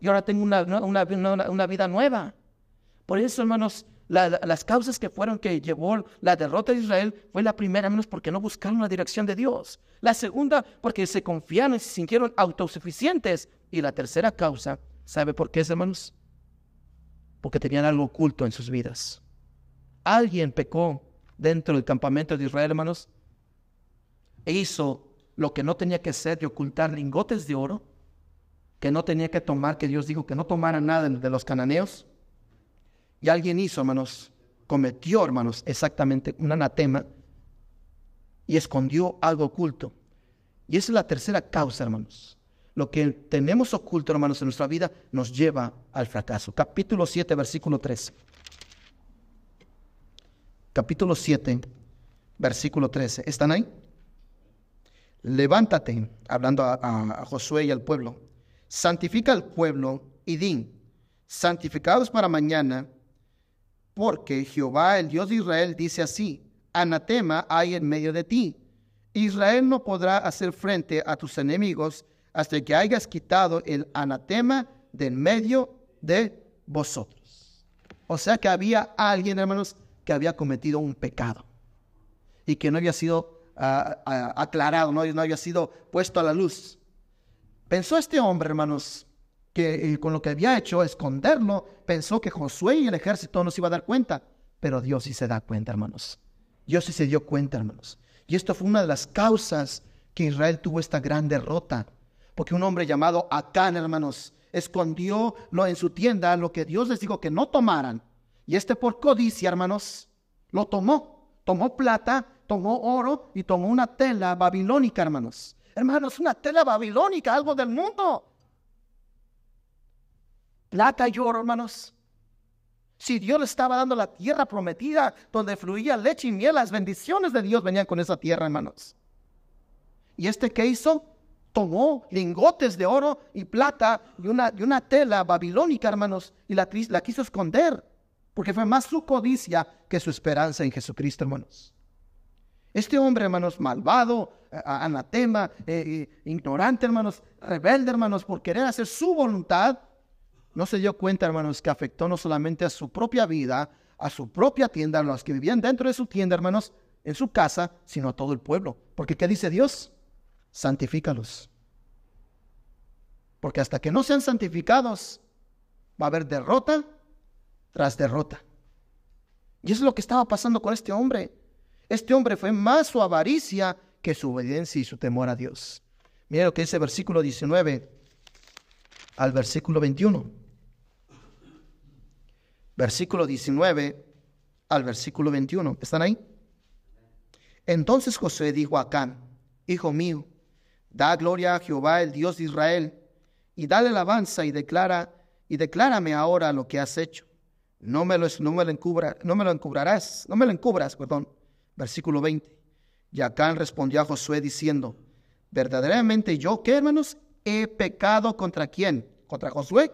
Y ahora tengo una, una, vida nueva. Por eso, hermanos, las causas que fueron que llevó la derrota de Israel fue la primera, menos porque no buscaron la dirección de Dios. La segunda, porque se confiaron y se sintieron autosuficientes. Y la tercera causa ¿Sabe por qué, hermanos? Porque tenían algo oculto en sus vidas. Alguien pecó dentro del campamento de Israel, hermanos, e hizo lo que no tenía que hacer de ocultar lingotes de oro, que no tenía que tomar, que Dios dijo que no tomara nada de los cananeos. Y alguien hizo, hermanos, cometió, hermanos, exactamente un anatema y escondió algo oculto. Y esa es la tercera causa, hermanos. Lo que tenemos oculto, hermanos, en nuestra vida nos lleva al fracaso. Capítulo 7, versículo 13. Capítulo 7, versículo 13. ¿Están ahí? Levántate, hablando a, Josué y al pueblo. Santifica al pueblo y din, santificados para mañana, porque Jehová, el Dios de Israel, dice así, anatema hay en medio de ti. Israel no podrá hacer frente a tus enemigos hasta que hayas quitado el anatema de en medio de vosotros. O sea que había alguien, hermanos, que había cometido un pecado y que no había sido ah, ah, aclarado, no, no había sido puesto a la luz. Pensó este hombre, hermanos, que con lo que había hecho, esconderlo, pensó que Josué y el ejército no se iba a dar cuenta. Pero Dios sí se da cuenta, hermanos. Dios sí se dio cuenta, hermanos. Y esto fue una de las causas que Israel tuvo esta gran derrota. Porque un hombre llamado Acán, hermanos, escondió en su tienda lo que Dios les dijo que no tomaran. Y este por codicia, hermanos, lo tomó. Tomó plata, tomó oro y tomó una tela babilónica, hermanos. Hermanos, una tela babilónica, algo del mundo. Plata y oro, hermanos. Si Dios le estaba dando la tierra prometida donde fluía leche y miel, las bendiciones de Dios venían con esa tierra, hermanos. ¿Y este qué hizo? Tomó lingotes de oro y plata y una, una tela babilónica, hermanos, y la, la quiso esconder, porque fue más su codicia que su esperanza en Jesucristo, hermanos. Este hombre, hermanos, malvado, anatema, eh, eh, ignorante, hermanos, rebelde, hermanos, por querer hacer su voluntad, no se dio cuenta, hermanos, que afectó no solamente a su propia vida, a su propia tienda, a los que vivían dentro de su tienda, hermanos, en su casa, sino a todo el pueblo. Porque ¿qué dice Dios? Santifícalos. Porque hasta que no sean santificados, va a haber derrota tras derrota. Y eso es lo que estaba pasando con este hombre. Este hombre fue más su avaricia que su obediencia y su temor a Dios. Mira lo que dice versículo 19 al versículo 21 versículo 19 al versículo 21. ¿Están ahí? Entonces José dijo a Acán, Hijo mío, da gloria a Jehová, el Dios de Israel, y dale alabanza y declara, y declárame ahora lo que has hecho. No me lo, no me lo, no me lo encubrarás, no me lo encubras, perdón. Versículo 20. Y Acán respondió a Josué diciendo, verdaderamente yo, ¿qué hermanos? He pecado contra quién? Contra Josué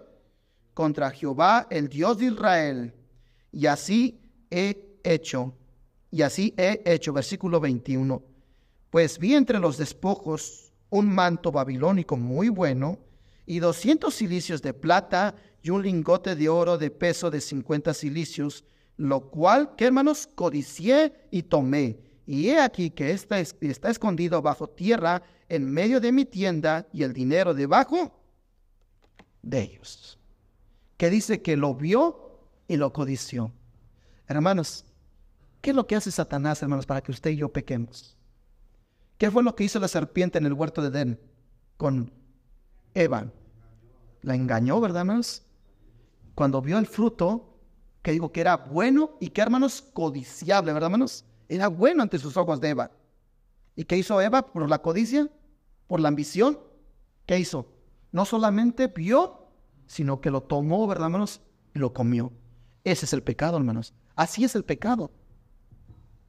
contra Jehová, el Dios de Israel. Y así he hecho, y así he hecho, versículo 21. Pues vi entre los despojos un manto babilónico muy bueno, y doscientos cilicios de plata, y un lingote de oro de peso de cincuenta cilicios, lo cual, que hermanos, codicié y tomé. Y he aquí que está, está escondido bajo tierra en medio de mi tienda, y el dinero debajo de ellos que dice que lo vio y lo codició. Hermanos, ¿qué es lo que hace Satanás, hermanos, para que usted y yo pequemos? ¿Qué fue lo que hizo la serpiente en el huerto de Edén con Eva? La engañó, ¿verdad, hermanos? Cuando vio el fruto, que dijo que era bueno y que, hermanos, codiciable, ¿verdad, hermanos? Era bueno ante sus ojos de Eva. ¿Y qué hizo Eva por la codicia? ¿Por la ambición? ¿Qué hizo? No solamente vio sino que lo tomó, ¿verdad, hermanos? Y lo comió. Ese es el pecado, hermanos. Así es el pecado.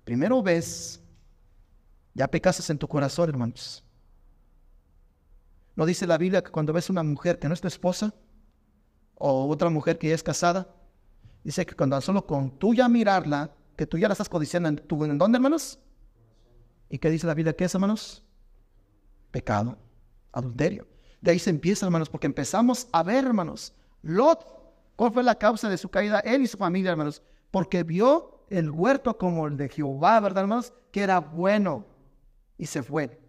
Primero ves, ya pecaste en tu corazón, hermanos. ¿No dice la Biblia que cuando ves una mujer que no es tu esposa, o otra mujer que ya es casada, dice que cuando solo con tú ya mirarla, que tú ya la estás codiciando, ¿en, ¿en dónde, hermanos? ¿Y qué dice la Biblia que es, hermanos? Pecado, adulterio. De ahí se empieza, hermanos, porque empezamos a ver, hermanos, Lot, ¿cuál fue la causa de su caída? Él y su familia, hermanos, porque vio el huerto como el de Jehová, ¿verdad, hermanos? Que era bueno y se fue.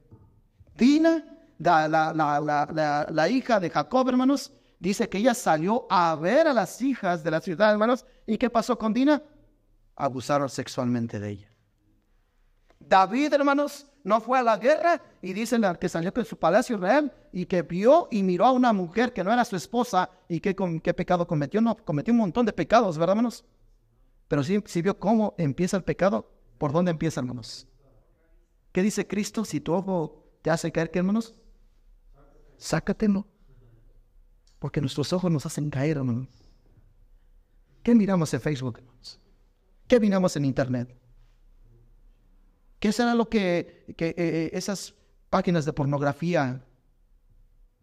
Dina, la, la, la, la hija de Jacob, hermanos, Dice que ella salió a ver a las hijas de la ciudad, hermanos. ¿Y qué pasó con Dina? Abusaron sexualmente de ella. David, hermanos, no fue a la guerra y dice que salió de su palacio real y que vio y miró a una mujer que no era su esposa y qué, qué pecado cometió. No, cometió un montón de pecados, ¿verdad, hermanos? Pero sí, sí vio cómo empieza el pecado. ¿Por dónde empieza, hermanos? ¿Qué dice Cristo? Si tu ojo te hace caer, ¿qué, hermanos? Sácatelo. Porque nuestros ojos nos hacen caer, hermanos. ¿Qué miramos en Facebook, hermanos? ¿Qué miramos en Internet? ¿Qué será lo que, eh, eh, esas páginas de pornografía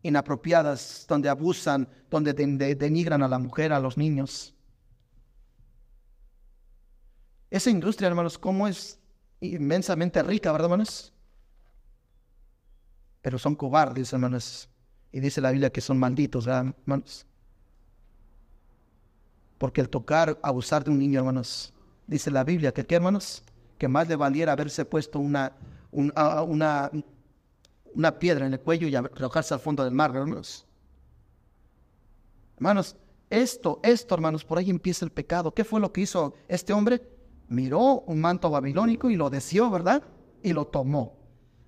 inapropiadas, donde abusan, donde denigran a la mujer, a los niños? Esa industria, hermanos, ¿cómo es inmensamente rica, verdad, hermanos? Pero son cobardes, hermanos. Y dice la Biblia que son malditos, hermanos? Porque el tocar, abusar de un niño, hermanos, dice la Biblia que, ¿qué, hermanos? Que más le valiera haberse puesto una, una, una piedra en el cuello y arrojarse al fondo del mar, hermanos. Hermanos, esto, esto, hermanos, por ahí empieza el pecado. ¿Qué fue lo que hizo este hombre? miró un manto babilónico y lo deseó, ¿verdad? Y lo tomó.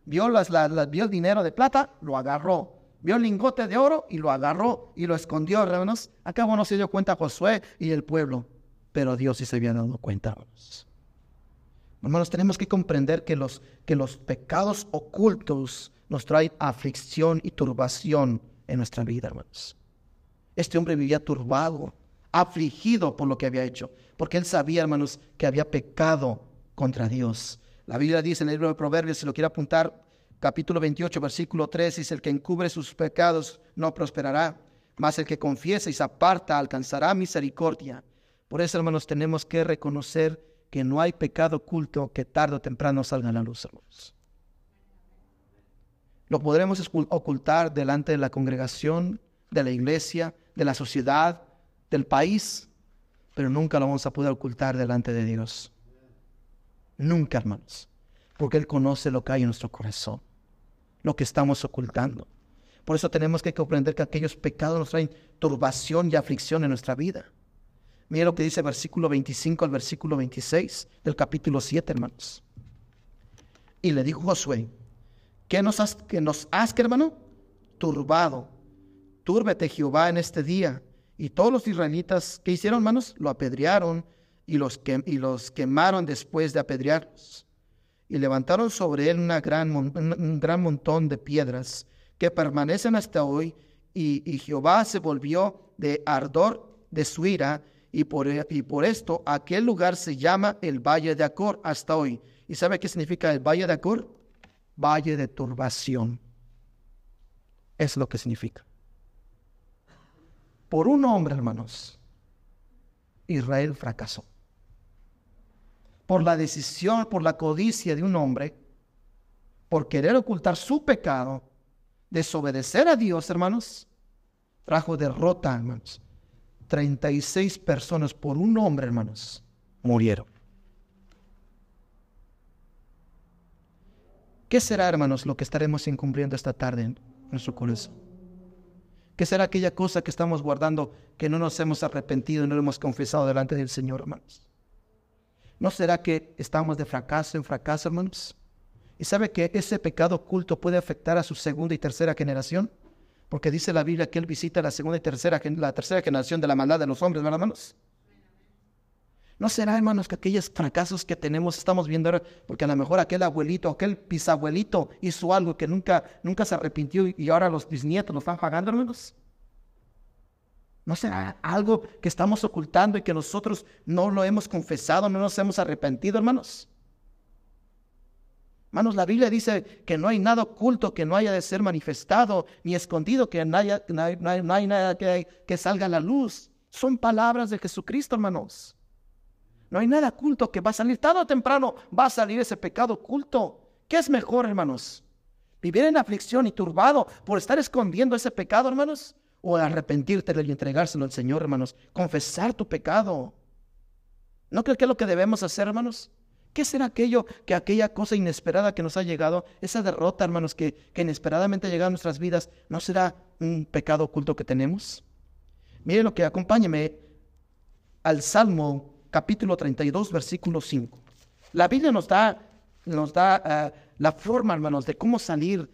Vio, las, vio el dinero de plata, lo agarró. Vio el lingote de oro y lo agarró y lo escondió, hermanos. Acabo no se dio cuenta Josué y el pueblo, pero Dios sí se había dado cuenta, hermanos. Hermanos, tenemos que comprender que los, que los pecados ocultos nos traen aflicción y turbación en nuestra vida, hermanos. Este hombre vivía turbado, afligido por lo que había hecho, porque él sabía, hermanos, que había pecado contra Dios. La Biblia dice en el libro de Proverbios, si lo quiere apuntar, capítulo 28, versículo 3, dice, el que encubre sus pecados no prosperará, mas el que confiesa y se aparta alcanzará misericordia. Por eso, hermanos, tenemos que reconocer que no hay pecado oculto que tarde o temprano salga a la luz, hermanos. Lo podremos ocultar delante de la congregación, de la iglesia, de la sociedad, del país, pero nunca lo vamos a poder ocultar delante de Dios. Nunca, hermanos. Porque Él conoce lo que hay en nuestro corazón, lo que estamos ocultando. Por eso tenemos que comprender que aquellos pecados nos traen turbación y aflicción en nuestra vida. Mira lo que dice el versículo 25 al versículo 26 del capítulo 7, hermanos. Y le dijo Josué, ¿qué nos has, que nos has, hermano? Turbado. Túrbete Jehová en este día y todos los israelitas, ¿qué hicieron, hermanos? Lo apedrearon y los, y los quemaron después de apedrearlos. Y levantaron sobre él gran, un gran montón de piedras que permanecen hasta hoy. Y, Jehová se volvió de ardor de su ira. Y por, y por esto aquel lugar se llama el Valle de Acor hasta hoy. ¿Y sabe qué significa el Valle de Acor? Valle de turbación. Es lo que significa por un hombre, hermanos, Israel fracasó. Por la decisión, por la codicia de un hombre, por querer ocultar su pecado, desobedecer a Dios, hermanos, trajo derrota, hermanos. 36 personas por un hombre, hermanos, murieron. ¿Qué será, hermanos, lo que estaremos incumpliendo esta tarde en nuestro corazón? ¿Qué será aquella cosa que estamos guardando que no nos hemos arrepentido y no hemos confesado delante del Señor, hermanos? ¿No será que estamos de fracaso en fracaso, hermanos? ¿Y sabe que ese pecado oculto puede afectar a su segunda y tercera generación? Porque dice la Biblia que Él visita la segunda y tercera, la tercera generación de la maldad de los hombres, ¿verdad, hermanos? ¿No será, hermanos, que aquellos fracasos que tenemos estamos viendo ahora, porque a lo mejor aquel abuelito, aquel bisabuelito hizo algo que nunca, nunca se arrepintió y ahora los bisnietos lo están pagando, hermanos? ¿No será algo que estamos ocultando y que nosotros no lo hemos confesado, no nos hemos arrepentido, hermanos? Hermanos, la Biblia dice que no hay nada oculto que no haya de ser manifestado ni escondido, que no, haya, hay, nada que, que salga a la luz. Son palabras de Jesucristo, hermanos. No hay nada oculto que va a salir. Tarde o temprano va a salir ese pecado oculto. ¿Qué es mejor, hermanos? ¿Vivir en aflicción y turbado por estar escondiendo ese pecado, hermanos? ¿O arrepentirte y entregárselo al Señor, hermanos? Confesar tu pecado. ¿No creo que es lo que debemos hacer, hermanos? ¿Qué será aquello, que aquella cosa inesperada que nos ha llegado, esa derrota, hermanos, que, inesperadamente ha llegado a nuestras vidas, no será un pecado oculto que tenemos? Mire lo que acompáñeme al Salmo capítulo 32, versículo 5. La Biblia nos da, nos da ah, la forma, hermanos, de cómo salir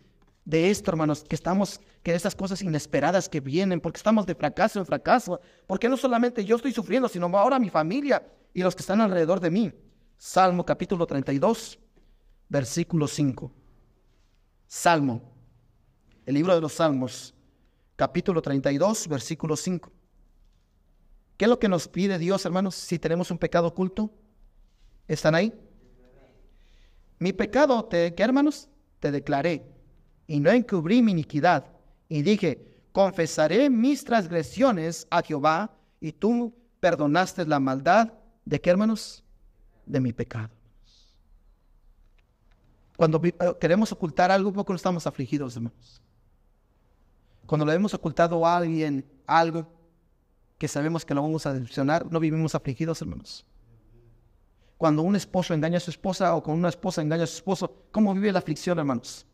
de esto, hermanos, que estamos, que esas cosas inesperadas que vienen, porque estamos de fracaso en fracaso, porque no solamente yo estoy sufriendo, sino ahora mi familia y los que están alrededor de mí. Salmo capítulo 32, versículo 5. Salmo, el libro de los Salmos, capítulo 32, versículo 5. ¿Qué es lo que nos pide Dios, hermanos, si tenemos un pecado oculto? ¿Están ahí? Mi pecado, te, ¿qué hermanos? Te declaré y no encubrí mi iniquidad. Y dije, confesaré mis transgresiones a Jehová y tú perdonaste la maldad de qué, hermanos? De mi pecado. Cuando eh, queremos ocultar algo, poco estamos afligidos, hermanos. Cuando le hemos ocultado a alguien algo que sabemos que lo vamos a decepcionar, no vivimos afligidos, hermanos. Cuando un esposo engaña a su esposa o con una esposa engaña a su esposo, ¿cómo vive la aflicción, hermanos?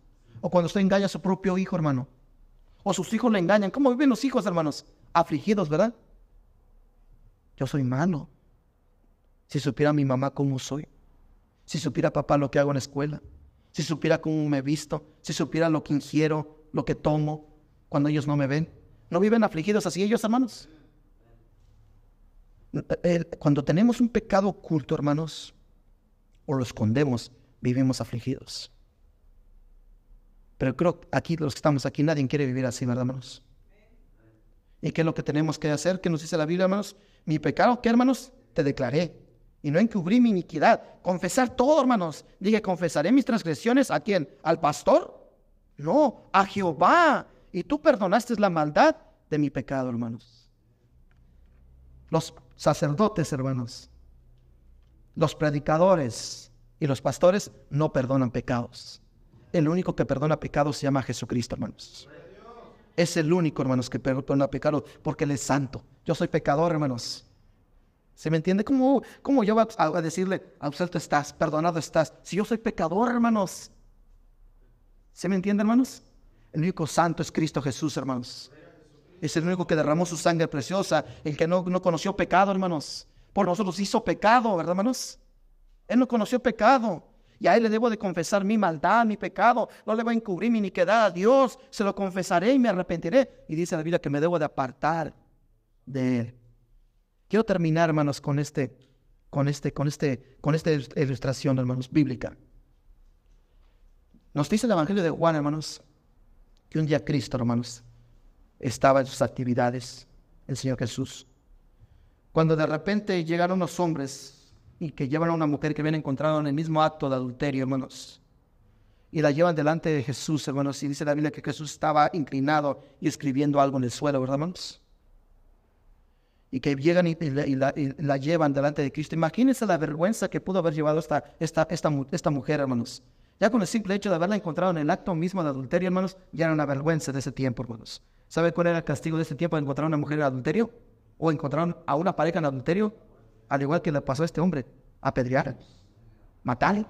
O cuando usted engaña a su propio hijo, hermano. O sus hijos le engañan. ¿Cómo viven los hijos, hermanos? Afligidos, ¿verdad? Yo soy malo. Si supiera mi mamá cómo soy. Si supiera papá lo que hago en la escuela. Si supiera cómo me visto. Si supiera lo que ingiero, lo que tomo, cuando ellos no me ven. ¿No viven afligidos así ellos, hermanos? Cuando tenemos un pecado oculto, hermanos, o lo escondemos, vivimos afligidos. Pero creo que aquí, los que estamos aquí, nadie quiere vivir así, ¿verdad, hermanos? ¿Y qué es lo que tenemos que hacer? ¿Qué nos dice la Biblia, hermanos? Mi pecado, ¿qué, hermanos? Te declaré. Y no encubrí mi iniquidad. Confesar todo, hermanos. Dije, confesaré mis transgresiones. ¿A quién? ¿Al pastor? No, a Jehová. Y tú perdonaste la maldad de mi pecado, hermanos. Los sacerdotes, hermanos, los predicadores y los pastores no perdonan pecados. El único que perdona pecados se llama Jesucristo, hermanos. Es el único, hermanos, que perdona pecados porque Él es santo. Yo soy pecador, hermanos. ¿Se me entiende? ¿Cómo, cómo yo voy a decirle, absuelto estás, perdonado estás? Si yo soy pecador, hermanos. ¿Se me entiende, hermanos? El único santo es Cristo Jesús, hermanos. Es el único que derramó su sangre preciosa, el que no, no conoció pecado, hermanos. Por nosotros hizo pecado, ¿verdad, hermanos? Él no conoció pecado. Y a Él le debo de confesar mi maldad, mi pecado. No le voy a encubrir mi iniquidad a Dios. Se lo confesaré y me arrepentiré. Y dice la Biblia que me debo de apartar de Él. Quiero terminar, hermanos, con este, con este, con este, con esta ilustración, hermanos, bíblica. Nos dice el Evangelio de Juan, hermanos, que un día Cristo, hermanos, estaba en sus actividades, el Señor Jesús. Cuando de repente llegaron los hombres y que llevan a una mujer que habían encontrado en el mismo acto de adulterio, hermanos. Y la llevan delante de Jesús, hermanos. Y dice la Biblia que Jesús estaba inclinado y escribiendo algo en el suelo, ¿verdad, hermanos? Y que llegan y, la, llevan delante de Cristo. Imagínense la vergüenza que pudo haber llevado esta, esta, esta, esta mujer, hermanos. Ya con el simple hecho de haberla encontrado en el acto mismo de adulterio, hermanos, ya era una vergüenza de ese tiempo, hermanos. ¿Sabe cuál era el castigo de ese tiempo de encontrar a una mujer en adulterio? ¿O encontrar a una pareja en adulterio? Al igual que le pasó a este hombre, apedrear, matar.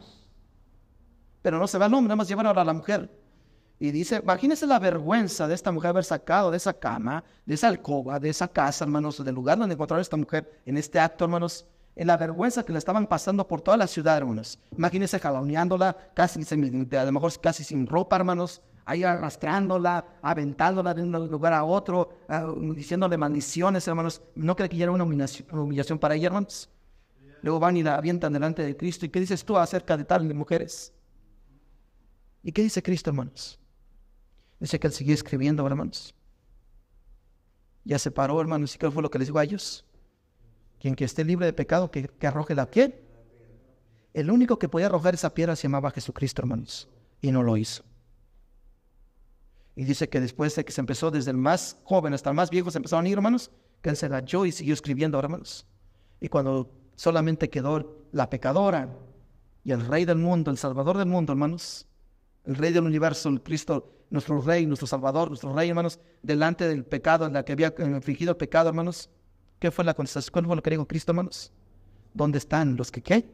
Pero no se va el hombre, nada más llevar a la mujer. Y dice, imagínese la vergüenza de esta mujer haber sacado de esa cama, de esa alcoba, de esa casa, hermanos, del lugar donde encontraron a esta mujer en este acto, hermanos, en la vergüenza que le estaban pasando por toda la ciudad, hermanos. Imagínense jaloneándola, casi, a lo mejor casi sin ropa, hermanos, ahí arrastrándola, aventándola de un lugar a otro, ah, diciéndole maldiciones, hermanos. ¿No cree que ya era una humillación, para ella, hermanos? Luego van y la avientan delante de Cristo. ¿Y qué dices tú acerca de tal de mujeres? ¿Y qué dice Cristo, hermanos? Dice que él siguió escribiendo, hermanos. Ya se paró, hermanos. ¿Y qué fue lo que les dijo a ellos? Quien que esté libre de pecado, que, que arroje la piel. El único que podía arrojar esa piedra se llamaba Jesucristo, hermanos. Y no lo hizo. Y dice que después de que se empezó desde el más joven hasta el más viejo, se empezaron a ir, hermanos, que él se agachó y siguió escribiendo, hermanos. Y cuando solamente quedó la pecadora y el rey del mundo, el salvador del mundo, hermanos, el rey del universo, el Cristo, nuestro rey, nuestro salvador, nuestro rey, hermanos, delante del pecado, en la que había infligido el pecado, hermanos, ¿qué fue la contestación? ¿Cuál fue lo que dijo Cristo, hermanos? ¿Dónde están los que qué?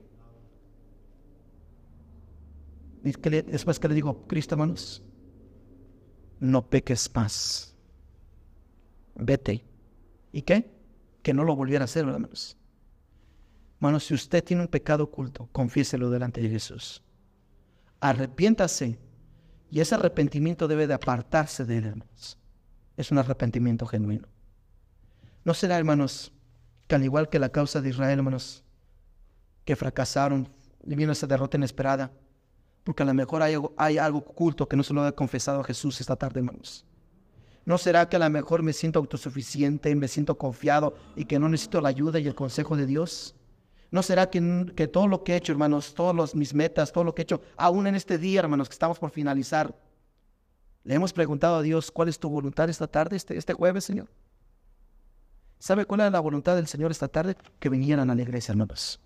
Después que le dijo Cristo, hermanos, no peques más. Vete ¿Y qué? Que no lo volviera a hacer, hermanos. Hermanos, si usted tiene un pecado oculto, confiéselo delante de Jesús. Arrepiéntase. Y ese arrepentimiento debe de apartarse de él, hermanos. Es un arrepentimiento genuino. ¿No será, hermanos, que al igual que la causa de Israel, hermanos, que fracasaron, vino esa derrota inesperada, porque a lo mejor hay, algo oculto que no se lo ha confesado a Jesús esta tarde, hermanos. ¿No será que a lo mejor me siento autosuficiente, me siento confiado y que no necesito la ayuda y el consejo de Dios? ¿No será que, que todo lo que he hecho, hermanos, todas mis metas, todo lo que he hecho, aún en este día, hermanos, que estamos por finalizar, le hemos preguntado a Dios, ¿cuál es tu voluntad esta tarde, este, este jueves, Señor? ¿Sabe cuál es la voluntad del Señor esta tarde? Que vinieran a la iglesia, hermanos.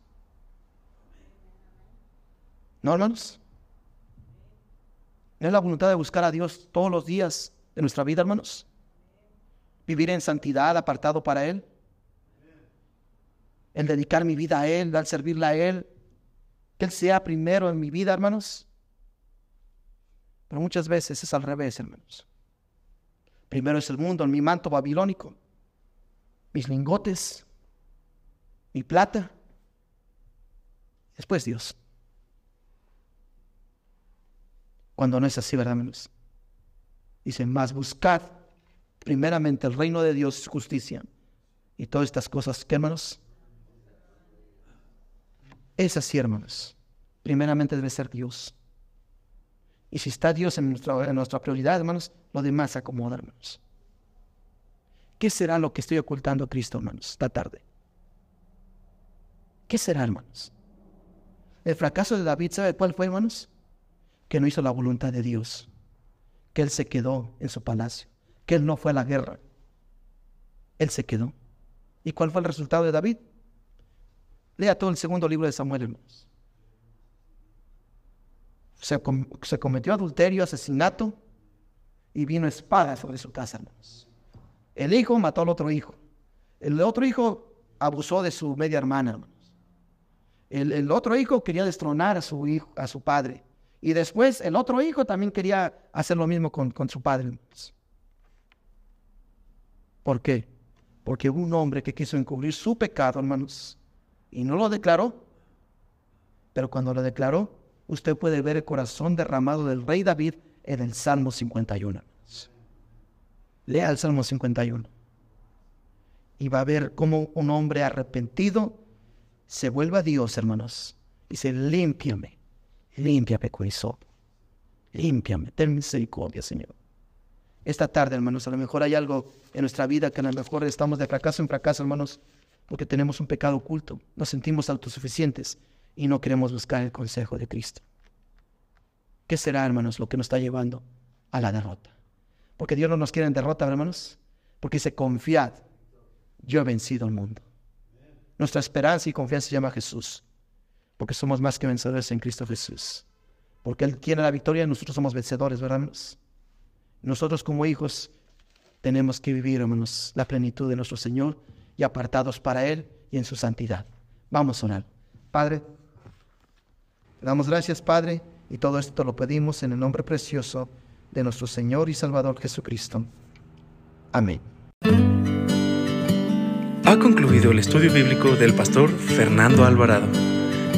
¿No, hermanos? ¿No es la voluntad de buscar a Dios todos los días de nuestra vida, hermanos? Vivir en santidad, apartado para Él. El dedicar mi vida a Él, al servirle a Él. Que Él sea primero en mi vida, hermanos. Pero muchas veces es al revés, hermanos. Primero es el mundo, mi manto babilónico, mis lingotes, mi plata. Después Dios. Cuando no es así, ¿verdad, hermanos? Dice, más buscad primeramente el reino de Dios, justicia. Y todas estas cosas, ¿qué, hermanos? Es así, hermanos. Primeramente debe ser Dios. Y si está Dios en nuestra, en nuestra prioridad, hermanos, lo demás se acomoda, hermanos. ¿Qué será lo que estoy ocultando a Cristo, hermanos, esta tarde? ¿Qué será, hermanos? El fracaso de David, ¿sabe cuál fue, hermanos? Que no hizo la voluntad de Dios, que él se quedó en su palacio, que él no fue a la guerra, él se quedó. ¿Y cuál fue el resultado de David? Lea todo el segundo libro de Samuel, hermanos. Se, cometió adulterio, asesinato y vino espada sobre su casa, hermanos. El hijo mató al otro hijo. El otro hijo abusó de su media hermana, hermanos. El, el otro hijo quería destronar a su hijo, a su padre. Y después el otro hijo también quería hacer lo mismo con, su padre. ¿Por qué? Porque hubo un hombre que quiso encubrir su pecado, hermanos, y no lo declaró. Pero cuando lo declaró, usted puede ver el corazón derramado del rey David en el Salmo 51. Lea el Salmo 51. Y va a ver cómo un hombre arrepentido se vuelve a Dios, hermanos. Y dice, límpiame Límpiame con Límpiame. Ten misericordia, Señor. Esta tarde, hermanos, a lo mejor hay algo en nuestra vida que a lo mejor estamos de fracaso en fracaso, hermanos, porque tenemos un pecado oculto. Nos sentimos autosuficientes y no queremos buscar el consejo de Cristo. ¿Qué será, hermanos, lo que nos está llevando a la derrota? Porque Dios no nos quiere en derrota, hermanos. Porque dice, confiad, yo he vencido al mundo. Nuestra esperanza y confianza se llama Jesús porque somos más que vencedores en Cristo Jesús. Porque Él tiene la victoria y nosotros somos vencedores, ¿verdad, hermanos? Nosotros como hijos tenemos que vivir, hermanos, la plenitud de nuestro Señor y apartados para Él y en su santidad. Vamos a orar. Padre, le damos gracias, Padre, y todo esto lo pedimos en el nombre precioso de nuestro Señor y Salvador Jesucristo. Amén. Ha concluido el estudio bíblico del pastor Fernando Alvarado.